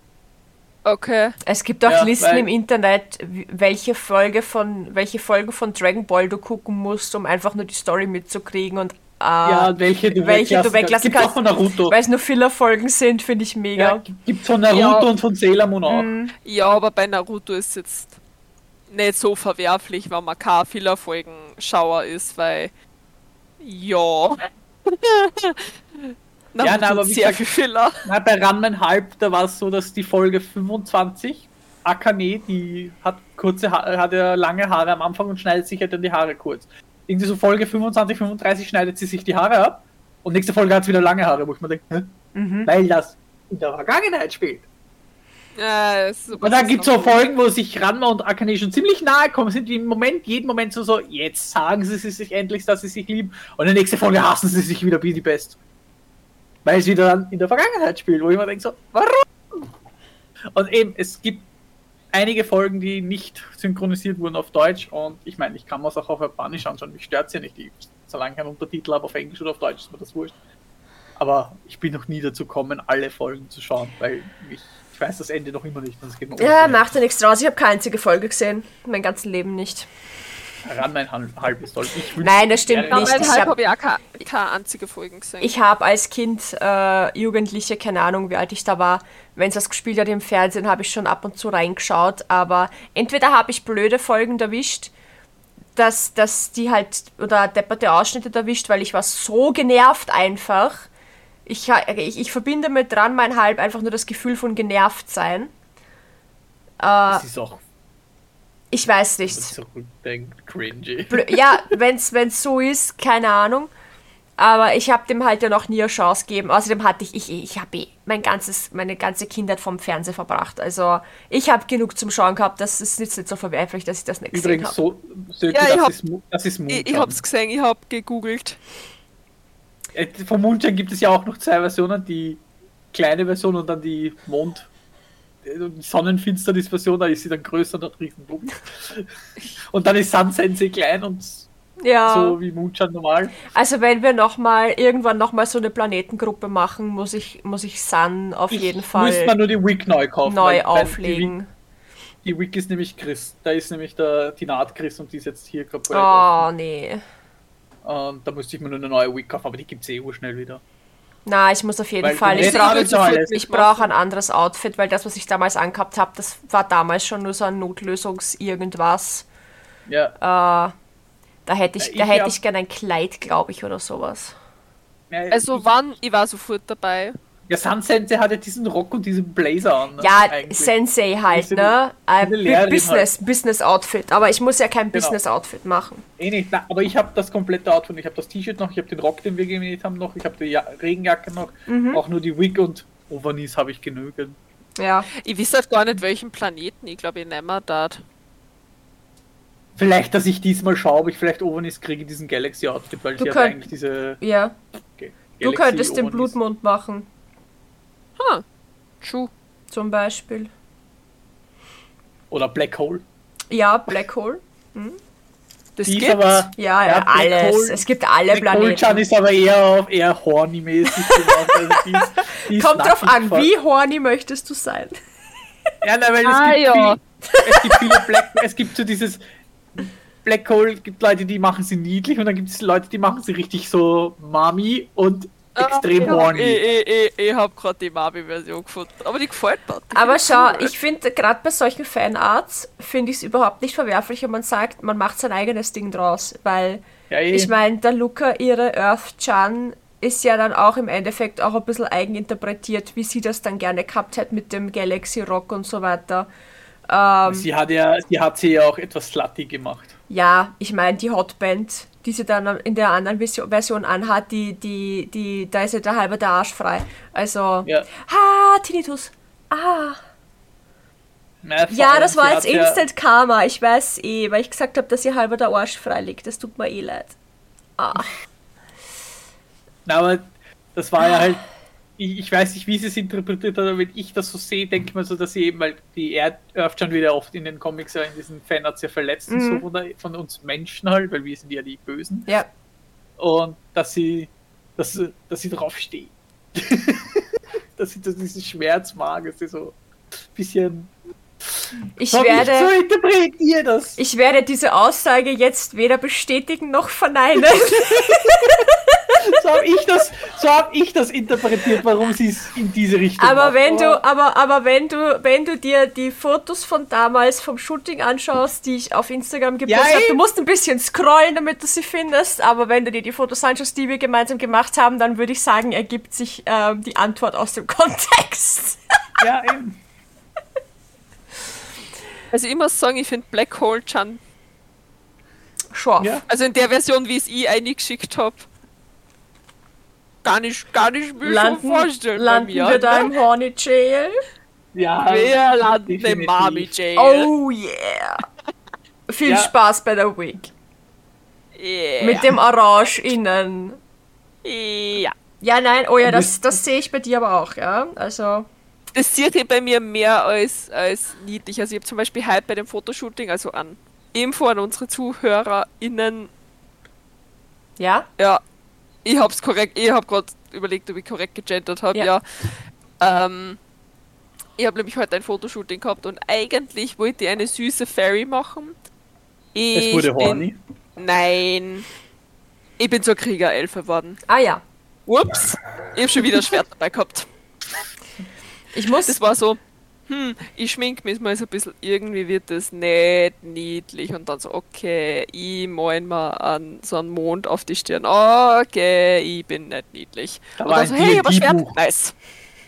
Okay. Es gibt auch Ja, Listen weil- im Internet, welche Folge von welche Folgen von Dragon Ball du gucken musst, um einfach nur die Story mitzukriegen und äh, ja, welche du welche weglassen du weglassen kannst. auch von Naruto. weil es nur Filler-Folgen sind, finde ich Ja, mega. gibt von Naruto Ja. und von Sailor Moon auch. Mhm. Ja, aber bei Naruto ist jetzt nicht so verwerflich, wenn man kein Filler-Folgen-Schauer ist, weil ja. Na, aber hat wie sehr gesagt- viel Filler. Na, bei Ranma halb, da war es so, dass die Folge 25, Akane, die hat kurze ha hat ja lange Haare am Anfang und schneidet sich halt dann die Haare kurz. Irgendwie so Folge 25, 35 schneidet sie sich die Haare ab und nächste Folge hat sie wieder lange Haare, wo ich mir denke, hä? Mhm. weil das in der Vergangenheit spielt. Ja, Und dann gibt es so Folgen, wo sich Ranma und Akane schon ziemlich nahe kommen, sind die im Moment, jeden Moment so, so, jetzt sagen sie sich endlich, dass sie sich lieben. Und in der nächsten Folge hassen sie sich wieder wie die Best. Weil es wieder dann in der Vergangenheit spielt, wo ich mir denke so, warum? Und eben, es gibt einige Folgen, die nicht synchronisiert wurden auf Deutsch und ich meine, ich kann mir es auch auf Japanisch anschauen, mich stört es ja nicht. Ich, solange ich einen Untertitel habe auf Englisch oder auf Deutsch, ist mir das wurscht. Aber ich bin noch nie dazu gekommen, alle Folgen zu schauen, weil ich, ich weiß das Ende noch immer nicht. Ja, macht ja nichts draus. Ich habe keine einzige Folge gesehen. Mein ganzes Leben nicht. Ran mein Hal- halbes Soll. Ich wünsch- Nein, das stimmt Ja, nicht. Ich habe ich auch keine, keine einzige Folge gesehen. Ich habe als Kind, äh, Jugendliche, keine Ahnung, wie alt ich da war, wenn es das gespielt hat im Fernsehen, habe ich schon ab und zu reingeschaut. Aber entweder habe ich blöde Folgen erwischt, dass, dass die halt, oder depperte Ausschnitte erwischt, weil ich war so genervt einfach. Ich, ich, ich verbinde mit dran mein Halb einfach nur das Gefühl von genervt sein. Äh, Das ist auch, ich weiß wenn nicht. zurückdenkt, cringy. Ja, wenn's wenn's so ist, keine Ahnung. Aber ich habe dem halt ja noch nie eine Chance gegeben. Außerdem hatte ich, ich, ich habe eh mein ganzes, meine ganze Kindheit vom Fernseher verbracht. Also ich habe genug zum Schauen gehabt. Das ist jetzt nicht so verwerflich, dass ich das nicht gesehen Übrigens, habe. so, Söke, Ja, ich das, ist, das ist ich, ich Moonshine. hab's gesehen, ich hab gegoogelt. Äh, Vom Moonshine gibt es ja auch noch zwei Versionen, die kleine Version und dann die Mond Sonnenfinsternis-Version, da ist sie dann größer und hat riesen Buben. Und dann ist Sun Sensei klein und Ja. so wie Moonshine normal. Also wenn wir noch mal irgendwann noch mal so eine Planetengruppe machen, muss ich muss ich Sun auf jeden Müsste man Fall nur die Wig neu kaufen. neu auflegen. Die Wig, die Wig ist nämlich Chris. Da ist nämlich der, die Naht Chris und die ist jetzt hier kaputt. Oh nee. Und da müsste ich mir nur eine neue Wig kaufen, aber die gibt es eh schnell wieder. Na, ich muss auf jeden Weil Fall. Ich brauche ich brauche ein anderes Outfit, weil das, was ich damals angehabt habe, das war damals schon nur so ein Notlösungs-Irgendwas. Ja, Äh, da hätte ich, Ja, da ich hätte ich gerne ein Kleid, glaube ich, oder sowas. Also ich, wann, ich war sofort dabei. Ja Sun Sensei hat ja diesen Rock und diesen Blazer an. ne, Ja, eigentlich. Sensei halt, ne? Ein diese Lehrerin Business, Business Outfit. Aber ich muss ja kein Genau. Business Outfit machen. Eh nicht, na, aber ich habe das komplette Outfit. Ich habe das T-Shirt noch, ich habe den Rock, den wir genäht haben noch, ich habe die ja Regenjacke noch, Mhm. auch nur die Wig und Overknees habe ich genügend. Ja. Ich weiß halt gar nicht, welchen Planeten. Ich glaube, ich nehme dort. Vielleicht, dass ich diesmal schaue, ob ich vielleicht Overknees kriege, diesen Galaxy Outfit, weil Du ich könnt- eigentlich diese. Ja. Du Galaxy könntest den. Blutmond machen, Ha. True. zum Beispiel. Oder Black Hole. Ja, Black Hole. Das Die ist gibt's. aber, Ja, Ja, alles. Hole- es gibt alle Black Hole Chan Planeten. ist aber eher, auf- eher horny-mäßig. Also die ist, die ist Kommt drauf an, wie horny möchtest du sein? Ja, nein, weil Ah, es, gibt ja. viel, es gibt viele Black, es gibt so dieses Black Hole, gibt Leute, die machen sie niedlich und dann gibt es Leute, die machen sie richtig so Mami und extrem ich, horny. Ich, ich, ich, ich habe gerade die Mami-Version gefunden. Aber die gefällt mir. Die Aber schau, cool. ich finde, gerade bei solchen Fanarts finde ich es überhaupt nicht verwerflich, wenn man sagt, man macht sein eigenes Ding draus. Weil, Ja, eh. ich meine, der Luca, ihre Earth-Chan, ist ja dann auch im Endeffekt auch ein bisschen eigeninterpretiert, wie sie das dann gerne gehabt hat mit dem Galaxy Rock und so weiter. Ähm, sie hat ja, sie hat sie ja auch etwas slutty gemacht. ja, ich meine, die Hotband, die sie dann in der anderen Version- anhat, die, die, die, da ist ja der halbe der Arsch frei. Also, Ja, ah, Tinnitus. Ah. Ja, allem, das war jetzt hat ja- Instant Karma. Ich weiß eh, weil ich gesagt habe, dass ihr halber der Arsch frei liegt. Das tut mir eh leid. Ah. Na, aber das war ja halt. Ich, ich weiß nicht, wie sie es interpretiert hat, aber wenn ich das so sehe, denke ich mir so, dass sie eben, weil die Erd- Earth schon wieder oft in den Comics in diesen Fanarts ja verletzt und Mhm. so von, der, von uns Menschen halt, weil wir sind ja die Bösen. Ja. Und dass sie, dass, sie- dass sie drauf steht. dass sie dass diesen Schmerz mag, dass sie so ein bisschen. Ich werde, so ich werde diese Aussage jetzt weder bestätigen noch verneinen. So habe ich das, so hab ich das interpretiert, warum sie es in diese Richtung aber macht. wenn du, aber, aber wenn du, wenn du dir die Fotos von damals vom Shooting anschaust, die ich auf Instagram gepostet Ja, habe, du eh. musst ein bisschen scrollen, damit du sie findest, aber wenn du dir die Fotos anschaust, die wir gemeinsam gemacht haben, dann würde ich sagen, ergibt sich ähm, die Antwort aus dem Kontext. Ja, eben. Also ich muss sagen, ich finde Black Hole Chan, Scharf. Ja. also in der Version, wie es ich eingeschickt habe, gar nicht, gar nicht mir schon Landen, vorstellen landen bei mir. wir da im ne? Horny Jail? Ja, Wir landen im. Mami Jail. Oh yeah! Viel Ja. Spaß bei der Week. yeah. Mit dem Orange innen. Ja. Ja, nein, oh ja, das, das sehe ich bei dir aber auch, ja. Also, Das sieht hier bei mir mehr als, als niedlich. Also ich habe zum Beispiel heute bei dem Fotoshooting, also an Info an unsere ZuhörerInnen, ja. ja, ich hab's korrekt, ich hab gerade überlegt, ob ich korrekt gegendert habe, Ja. ja. Ähm, ich habe nämlich heute ein Fotoshooting gehabt und eigentlich wollte ich eine süße Fairy machen. Ich es wurde bin- horny. Nein. Ich bin zur Kriegerelfe geworden. Ah ja. Ups. Ich habe schon wieder ein Schwert dabei gehabt. Ich muss. Das war so, hm, ich schmink mich mal so ein bisschen, irgendwie wird das nicht niedlich. Und dann so, okay, ich mal mir an so einen Mond auf die Stirn. Okay, ich bin nicht niedlich. Da Und dann so, hey, aber Schwert, nice.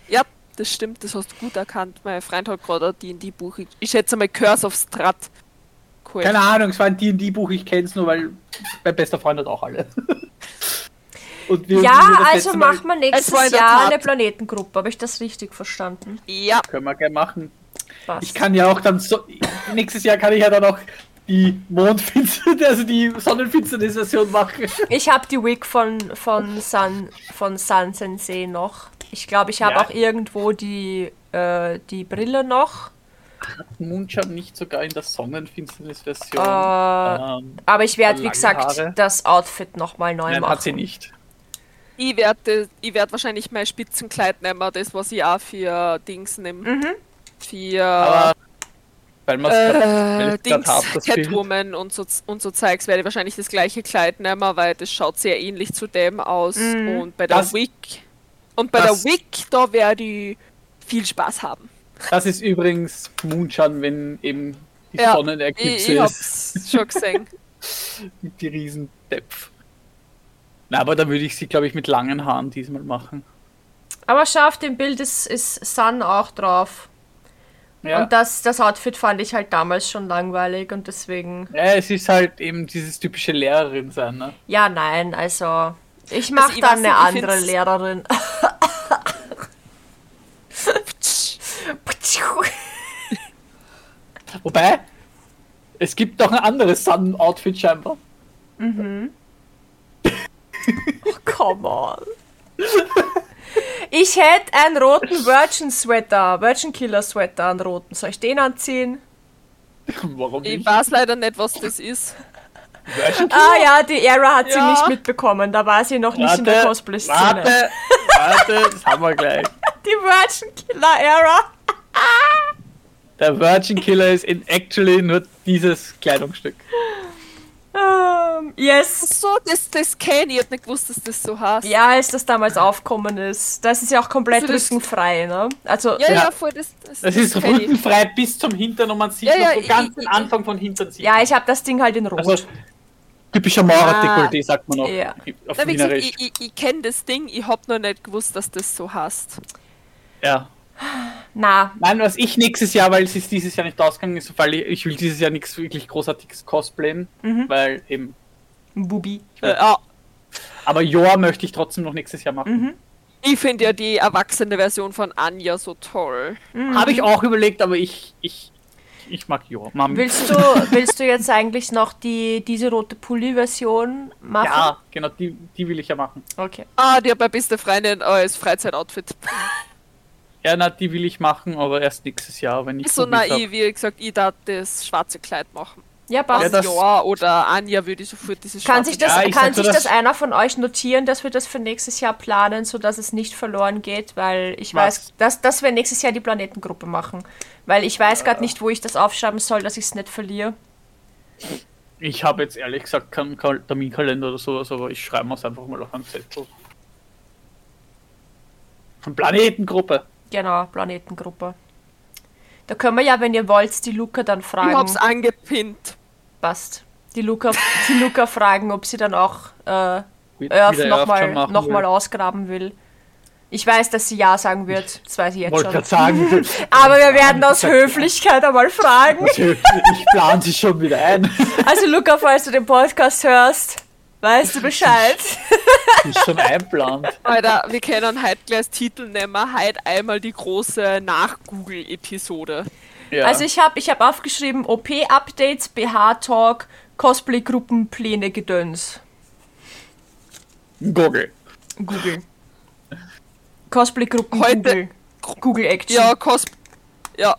Ja, das stimmt, das hast du gut erkannt. Mein Freund hat gerade ein D&D-Buch. Ich, ich schätze mal Curse of Strat. Cool. Keine Ahnung, es war ein D&D-Buch, ich kenne es nur, weil mein bester Freund hat auch alle. Und wir- ja, also machen wir nächstes Jahr Tat- eine Planetengruppe. Habe ich das richtig verstanden? Ja, Können wir gerne machen. Passt. Ich kann ja auch dann so. Nächstes Jahr kann ich ja dann auch die Mondfinsternis, also die Sonnenfinsternis-Version machen. Ich habe die Wig von, von, Sun, von Sun Sensei noch. Ich glaube, ich habe Ja. auch irgendwo die, äh, die Brille noch. Moonshot nicht sogar in der Sonnenfinsternis-Version. Äh, ähm, Aber ich werde, wie gesagt, Haare. das Outfit nochmal neu nein, machen. hat sie nicht. Ich werde ich werd wahrscheinlich mein Spitzenkleid nehmen, das was ich auch für Dings nehme. Mhm. Für Aber weil man es äh, Dings, Bild. Catwoman und so, und so Zeugs werde ich wahrscheinlich das gleiche Kleid nehmen, weil das schaut sehr ähnlich zu dem aus. Mhm. Und bei der Das- Wig und bei das- der Wig, da werde ich viel Spaß haben. Das ist übrigens Moonshot, wenn eben die Ja, Ich, Sonnenerklipse ich ist. hab's schon gesehen. Mit die Riesendepf. Na, aber da würde ich sie, glaube ich, mit langen Haaren diesmal machen. Aber schau, auf dem Bild ist, ist Sun auch drauf. Ja. Und das, das Outfit fand ich halt damals schon langweilig und deswegen. ja, es ist halt eben dieses typische Lehrerin sein, ne? Ja, nein, also. Ich mache ich dann eine andere find's- Lehrerin. Wobei, es gibt doch ein anderes Sun-Outfit scheinbar. Oh, come on. Ich hätte einen roten Virgin Sweater, Virgin Killer Sweater, einen roten. Soll ich den anziehen? Warum Ich nicht? weiß leider nicht, was das ist. Ah ja, die Era hat sie Ja. nicht mitbekommen. Da war sie noch nicht in der Warte, Cosplay-Szene. warte, warte, das haben wir gleich. Die Virgin Killer Era. Der Virgin Killer ist in actually nur dieses Kleidungsstück. Ähm, yes. So, das, das kenne ich. Ich hab nicht gewusst, dass das so heißt. Ja, als das damals aufkommen ist. Das ist ja auch komplett Also rückenfrei, ne? Also, ja, ja, Ja. voll, das, das, Das ist ich. rückenfrei bis zum Hintern und man sieht Ja, noch ja, so ich- ganz ich- den Anfang von Hintern. Sieht. ja, ich habe das Ding halt in Rot. also typischer Maurer-Dekolleté, sagt man auch. Ja. Auf Na, wie gesagt, ich, ich, ich kenne das Ding, ich hab noch nicht gewusst, dass das so heißt. Ja. Na, Nein, was ich nächstes Jahr, weil es ist dieses Jahr nicht ausgegangen ist, weil ich, ich will dieses Jahr nichts wirklich großartiges cosplayen, Mhm. weil eben. Bubi. Äh, ja, Aber Joa möchte ich trotzdem noch nächstes Jahr machen. Mhm. ich finde ja die erwachsene Version von Anja so toll. Habe ich auch überlegt, aber ich, ich, ich mag Joa. Mami. Willst du, willst du jetzt eigentlich noch die, diese rote Pulli-Version machen? Ja, genau, die, die will ich ja machen. Okay. Ah, die hat meine beste Freundin als Freizeitoutfit. Ja, na, die will ich machen, aber erst nächstes Jahr, wenn ich so naiv, wie gesagt, ich darf das schwarze Kleid machen. Ja, passt. Ja, das- ja, oder Anja würde ich sofort dieses Kann schwarze sich das, Ja, kann sich das dass- einer von euch notieren, dass wir das für nächstes Jahr planen, sodass es nicht verloren geht? Weil ich Was? weiß, dass, dass wir nächstes Jahr die Planetengruppe machen. Weil ich weiß gerade nicht, wo ich das aufschreiben soll, dass ich es nicht verliere. Ich habe jetzt ehrlich gesagt keinen Kal- Terminkalender oder sowas, aber ich schreibe es einfach mal auf einen Zettel. Von Planetengruppe. Genau, Planetengruppe. Da können wir ja, wenn ihr wollt, die Luca dann Ich fragen. hab's angepinnt. Passt. Die Luca, die Luca fragen, ob sie dann auch äh, Earth nochmal noch mal ausgraben will. Ich weiß, dass sie Ja sagen wird. Das weiß ich jetzt Wollte schon. sagen, Aber wir werden aus Höflichkeit einmal fragen. ich plane sie schon wieder ein. Also Luca, falls du den Podcast hörst, weißt du Bescheid. Die ist schon einplant. Alter, wir können heute gleich als Titel nehmen, heute einmal die große Nach-Google-Episode. Ja. Also ich habe ich hab aufgeschrieben OP-Updates, BH-Talk, Cosplay-Gruppen, Pläne, Gedöns. Google. Google. Cosplay-Gruppen, Heute- Google. Google Action. Ja, Cos... Ja,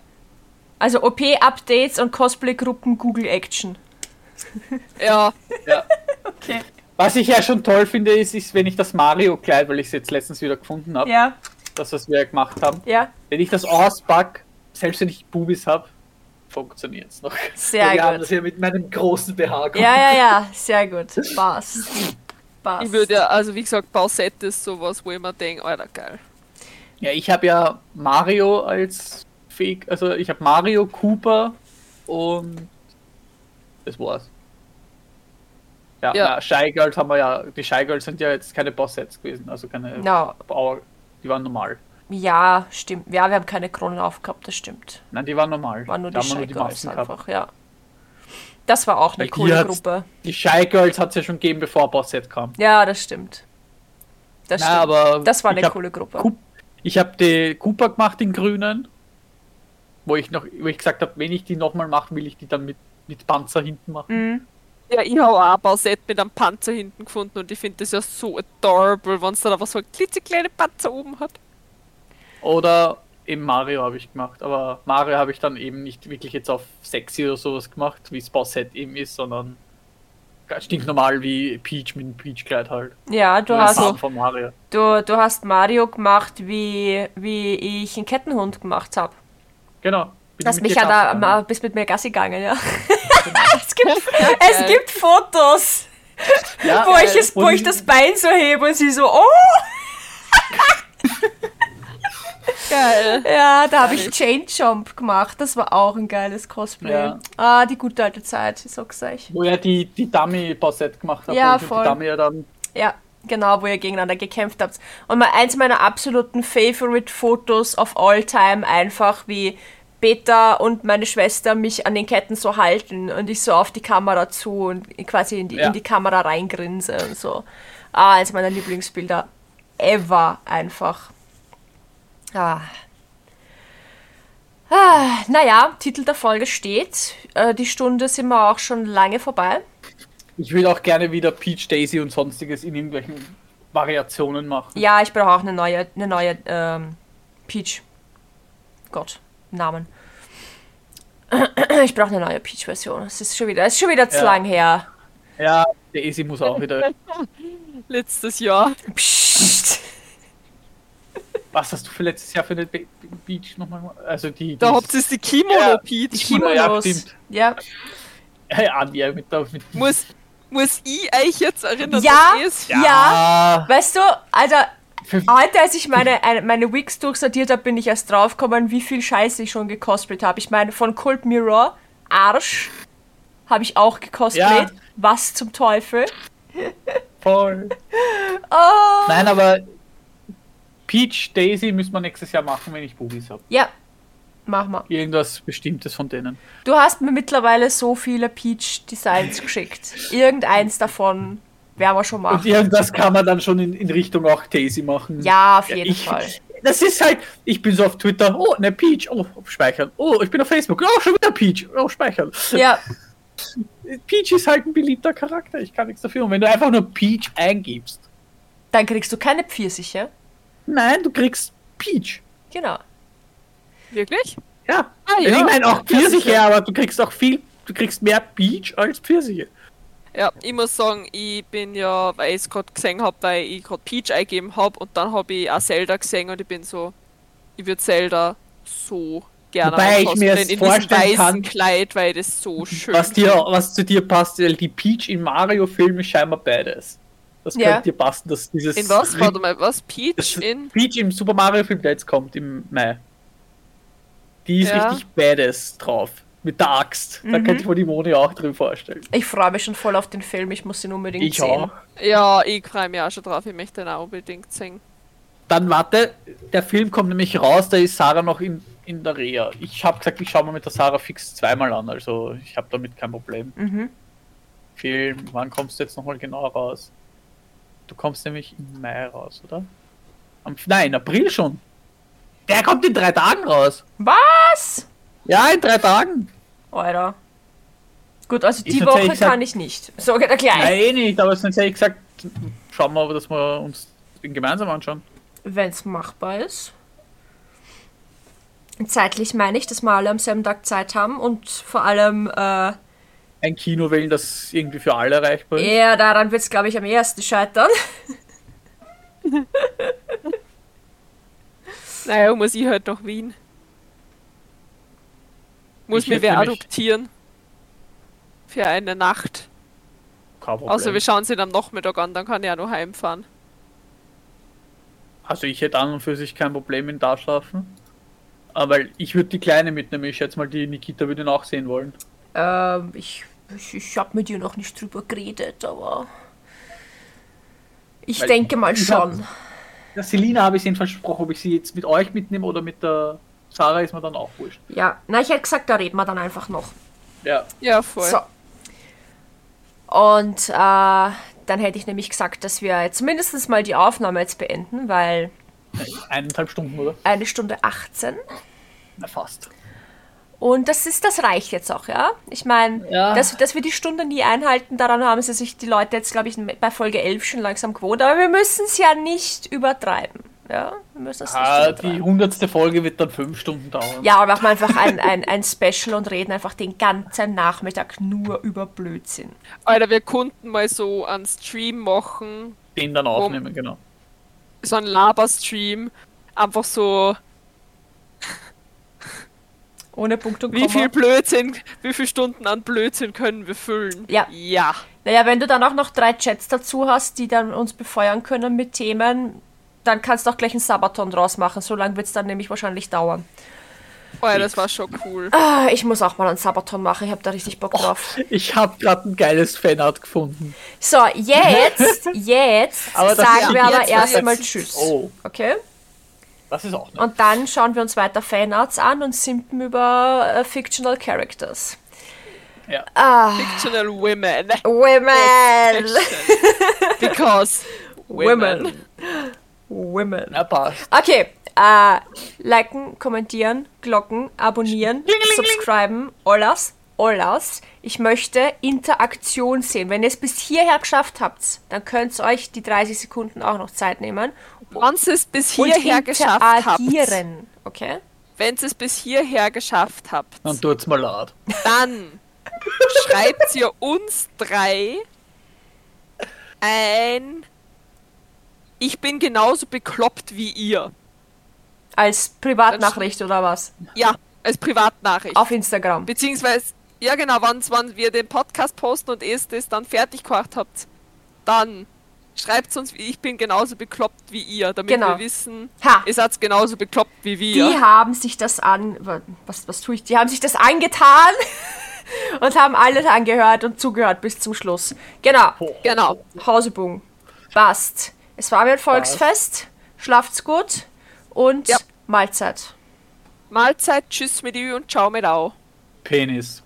Also OP-Updates und Cosplay-Gruppen, Google Action. ja. Ja. Okay. Was ich ja schon toll finde, ist, ist wenn ich das Mario-Kleid, weil ich es jetzt letztens wieder gefunden habe, Ja, das, was wir ja gemacht haben, ja. wenn ich das auspack, selbst wenn ich Bubis habe, funktioniert es noch. Sehr wir haben gut. das hier mit meinem großen BH. Ja, ja, ja. Sehr gut. Passt. Passt. Ich würde ja, also wie gesagt, Bausette ist sowas, wo ich mir denke, Alter, geil. Ja, ich habe ja Mario als Fähig, also ich habe Mario, Cooper und das war's. Ja, Ja. ja. Shy Girls haben wir ja, die Shy Girls sind ja jetzt keine Boss-Sets gewesen, also keine No. Bauer, die waren normal. Ja, stimmt. Ja, wir haben keine Kronen aufgehabt, das stimmt. Nein, die waren normal. War nur da die haben wir Shy Girls gehabt. einfach, ja. Das war auch eine Weil die coole hat's- Gruppe. Die Shy Girls hat es ja schon gegeben, bevor Boss-Set kam. Ja, das stimmt. Das Na, stimmt. aber das war eine coole Gruppe. Coop- Ich habe die Cooper gemacht in grünen, wo ich noch, wo ich gesagt habe, wenn ich die nochmal mache, will ich die dann mit, mit Panzer hinten machen. Mhm. Ja, ich habe auch ein Bausette mit einem Panzer hinten gefunden und ich finde das ja so adorable, wenn es dann einfach so ein klitzekleine Panzer oben hat. Oder eben Mario habe ich gemacht, aber Mario habe ich dann eben nicht wirklich jetzt auf sexy oder sowas gemacht, wie es Boss-Set eben ist, sondern ganz stinknormal wie Peach mit dem Peach-Kleid halt. Ja, du Das hast, Farben von Mario. du, du hast Mario gemacht, wie, wie ich einen Kettenhund gemacht habe. Genau. Bin mit mich ja da, bist mit mir Gassi gegangen, ja. es, gibt, es gibt Fotos, ja, wo, ich äh, es, wo ich das Bein so hebe und sie so, oh! Geil. Ja, da habe ich Chain Jump gemacht. Das war auch ein geiles Cosplay. Ja. Ah, die gute alte Zeit, ich sag's euch. Wo er die, die Dummy-Boss-Set gemacht hat. Ja, voll. Die Dummy ja dann Ja, genau, wo ihr gegeneinander gekämpft habt. Und mal eins meiner absoluten Favorite-Fotos of all time, einfach wie Peter und meine Schwester mich an den Ketten so halten und ich so auf die Kamera zu und quasi in die, Ja. in die Kamera reingrinse und so. Ah, eins meiner Lieblingsbilder ever einfach. Ah. Ah, naja, Titel der Folge steht. Äh, die Stunde sind wir auch schon lange vorbei. Ich will auch gerne wieder Peach Daisy und sonstiges in irgendwelchen Variationen machen. Ja, ich brauche auch eine neue, eine neue ähm, Peach. Gott, Namen. Ich brauche eine neue Peach-Version. Es ist schon wieder, es ist schon wieder zu Ja. lang her. Ja, Daisy muss auch wieder. Letztes Jahr. Psst. Was hast du für letztes Jahr für eine Be Be- Beach nochmal gemacht? Also die. Da die- habt ihr die Kimono Ja, Peach. die Kimono, ja, Kimonos. stimmt. Ja, Ja, Anja mit der. Mit Muss, muss ich euch jetzt erinnern, Ja. es Ja. weißt du, Alter, heute als ich meine, eine, meine Wigs durchsortiert habe, bin ich erst draufgekommen, wie viel Scheiße ich schon gecosplayt habe. Ich meine, von Cold Mirror, Arsch, habe ich auch gecosplayt. Ja. Was zum Teufel? voll. Oh. Nein, aber Peach, Daisy müssen wir nächstes Jahr machen, wenn ich Bubis habe. Ja, mach mal. Irgendwas Bestimmtes von denen. Du hast mir mittlerweile so viele Peach-Designs geschickt. Irgendeins davon werden wir schon Und machen. irgendwas kann man dann schon in, in Richtung auch Daisy machen. Ja, auf jeden ich, Fall. Das ist halt, ich bin so auf Twitter, oh, ne Peach, oh, speichern. Oh, ich bin auf Facebook, oh, schon wieder Peach, oh, speichern. Ja, Peach ist halt ein beliebter Charakter, ich kann nichts dafür. Und wenn du einfach nur Peach eingibst, dann kriegst du keine Pfirsiche. nein, du kriegst Peach. Genau. Wirklich? Ja. Ah, Ich ja. meine auch Pfirsiche. Pfirsiche, aber du kriegst auch viel, du kriegst mehr Peach als Pfirsiche. Ja, ich muss sagen, ich bin ja, weil ich es gerade gesehen habe, weil ich gerade Peach eingegeben habe und dann habe ich auch Zelda gesehen und ich bin so, ich würde Zelda so gerne Wobei ich mir in diesem vorstellen kann, Kleid, weil das so schön Was dir, was zu dir passt, weil die Peach im Mario-Film ist scheinbar badass. Das Ja. könnte dir passen, dass dieses. In was? Warte mal, was? Peach Das- in. Peach im Super Mario-Film, der jetzt kommt im Mai. Die ist Ja. richtig badass drauf. Mit der Axt. Da Mhm. könnte ich mir die Moni auch drin vorstellen. Ich freue mich schon voll auf den Film. Ich muss ihn unbedingt Ich sehen. auch. Ja, ich freue mich auch schon drauf, ich möchte den auch unbedingt sehen. Dann warte, der Film kommt nämlich raus, da ist Sarah noch in, in der Reha. Ich habe gesagt, ich schaue mir mit der Sarah fix zweimal an, also ich habe damit kein Problem. Mhm. Film, wann kommst du jetzt nochmal genau raus? Du kommst nämlich im Mai raus, oder? Am, nein, in April schon. Der kommt in drei Tagen raus. Was? Ja, in drei Tagen. Alter. Gut, also die Woche ich sag- kann ich nicht. So geht er gleich. Nein, eh nicht, aber sonst hätte ich gesagt, schauen wir, dass wir uns den gemeinsam anschauen. Wenn es machbar ist. Zeitlich meine ich, dass wir alle am selben Tag Zeit haben und vor allem äh, Ein Kino wählen, das irgendwie für alle erreichbar ist. eher daran wird es, glaube ich, am ersten scheitern. Naja, muss ich halt nach Wien. Muss Ich mir wer adoptieren. Für eine Nacht. Kein Problem. Außer wir schauen sie am Nachmittag an, dann kann ich auch noch heimfahren. Also ich hätte an und für sich kein Problem in da schlafen. Aber ich würde die Kleine mitnehmen. Ich schätze mal, die Nikita würde ihn auch sehen wollen. Ähm, ich ich, ich habe mit dir noch nicht drüber geredet, aber ich Weil denke mal ich hab- schon. Der Selina habe ich ihnen versprochen, ob ich sie jetzt mit euch mitnehme oder mit der Sarah, ist mir dann auch wurscht. Ja, na, ich hätte gesagt, da reden wir dann einfach noch. Ja. Ja, voll. So. Und äh, dann hätte ich nämlich gesagt, dass wir jetzt mindestens mal die Aufnahme jetzt beenden, weil Eineinhalb Stunden, oder? eine Stunde 18. Na fast. Und das ist, das reicht jetzt auch, ja. Ich meine, Ja. dass, dass wir die Stunde nie einhalten, daran haben sie sich die Leute jetzt, glaube ich, bei Folge 11 schon langsam gewohnt. Aber wir müssen es ja nicht übertreiben. Ja, wir müssen nicht Ah, die hundertste Folge wird dann fünf Stunden dauern. Ja, aber machen wir einfach ein, ein, ein Special und reden einfach den ganzen Nachmittag nur über Blödsinn. Alter, wir konnten mal so einen Stream machen, Den dann aufnehmen, genau. so einen Laber-Stream. Einfach so, Ohne Punkt und wie Komma. viel Blödsinn, wie viele Stunden an Blödsinn können wir füllen? Ja. Ja. Naja, wenn du dann auch noch drei Chats dazu hast, die dann uns befeuern können mit Themen, dann kannst du auch gleich einen Sabaton draus machen. So lange wird es dann nämlich wahrscheinlich dauern. Oh ja, das war schon cool. Ah, ich muss auch mal einen Sabaton machen. Ich habe da richtig Bock drauf. Ich habe gerade ein geiles Fanart gefunden. So, jetzt, jetzt sagen wir aber erstmal Tschüss. Oh, Okay? das ist auch nett. Und dann schauen wir uns weiter Fanarts an und simpen über äh, Fictional Characters. Ja. Ah, Fictional Women. Women! Because Women. Women. Women. Na, passt. Okay, äh, liken, kommentieren, Glocken, abonnieren, subscriben, alles. alles. Ich möchte Interaktion sehen. Wenn ihr es bis hierher geschafft habt, dann könnt ihr euch die 30 Sekunden auch noch Zeit nehmen. Wenn ihr es bis hierher geschafft habt. Okay? wenn ihr es bis hierher geschafft habt, Dann tut's mal laut. dann schreibt ihr uns drei ein Ich bin genauso bekloppt wie ihr. Als Privatnachricht oder was? Ja, als Privatnachricht. Auf Instagram. Beziehungsweise, ja genau, wenn, wenn wir den Podcast posten und ihr das dann fertig gemacht habt, dann schreibt uns, ich bin genauso bekloppt wie ihr, damit Genau. wir wissen, Ha. ihr seid genauso bekloppt wie Die wir. haben sich das an. Was, was tue ich? Die haben sich das angetan und haben alles angehört und zugehört bis zum Schluss. Genau. Genau. Hausebung. Passt. Es war mir ein Volksfest. Schlaft's gut und Ja. Mahlzeit. Mahlzeit, tschüss mit Ü und ciao mit Au. Penis.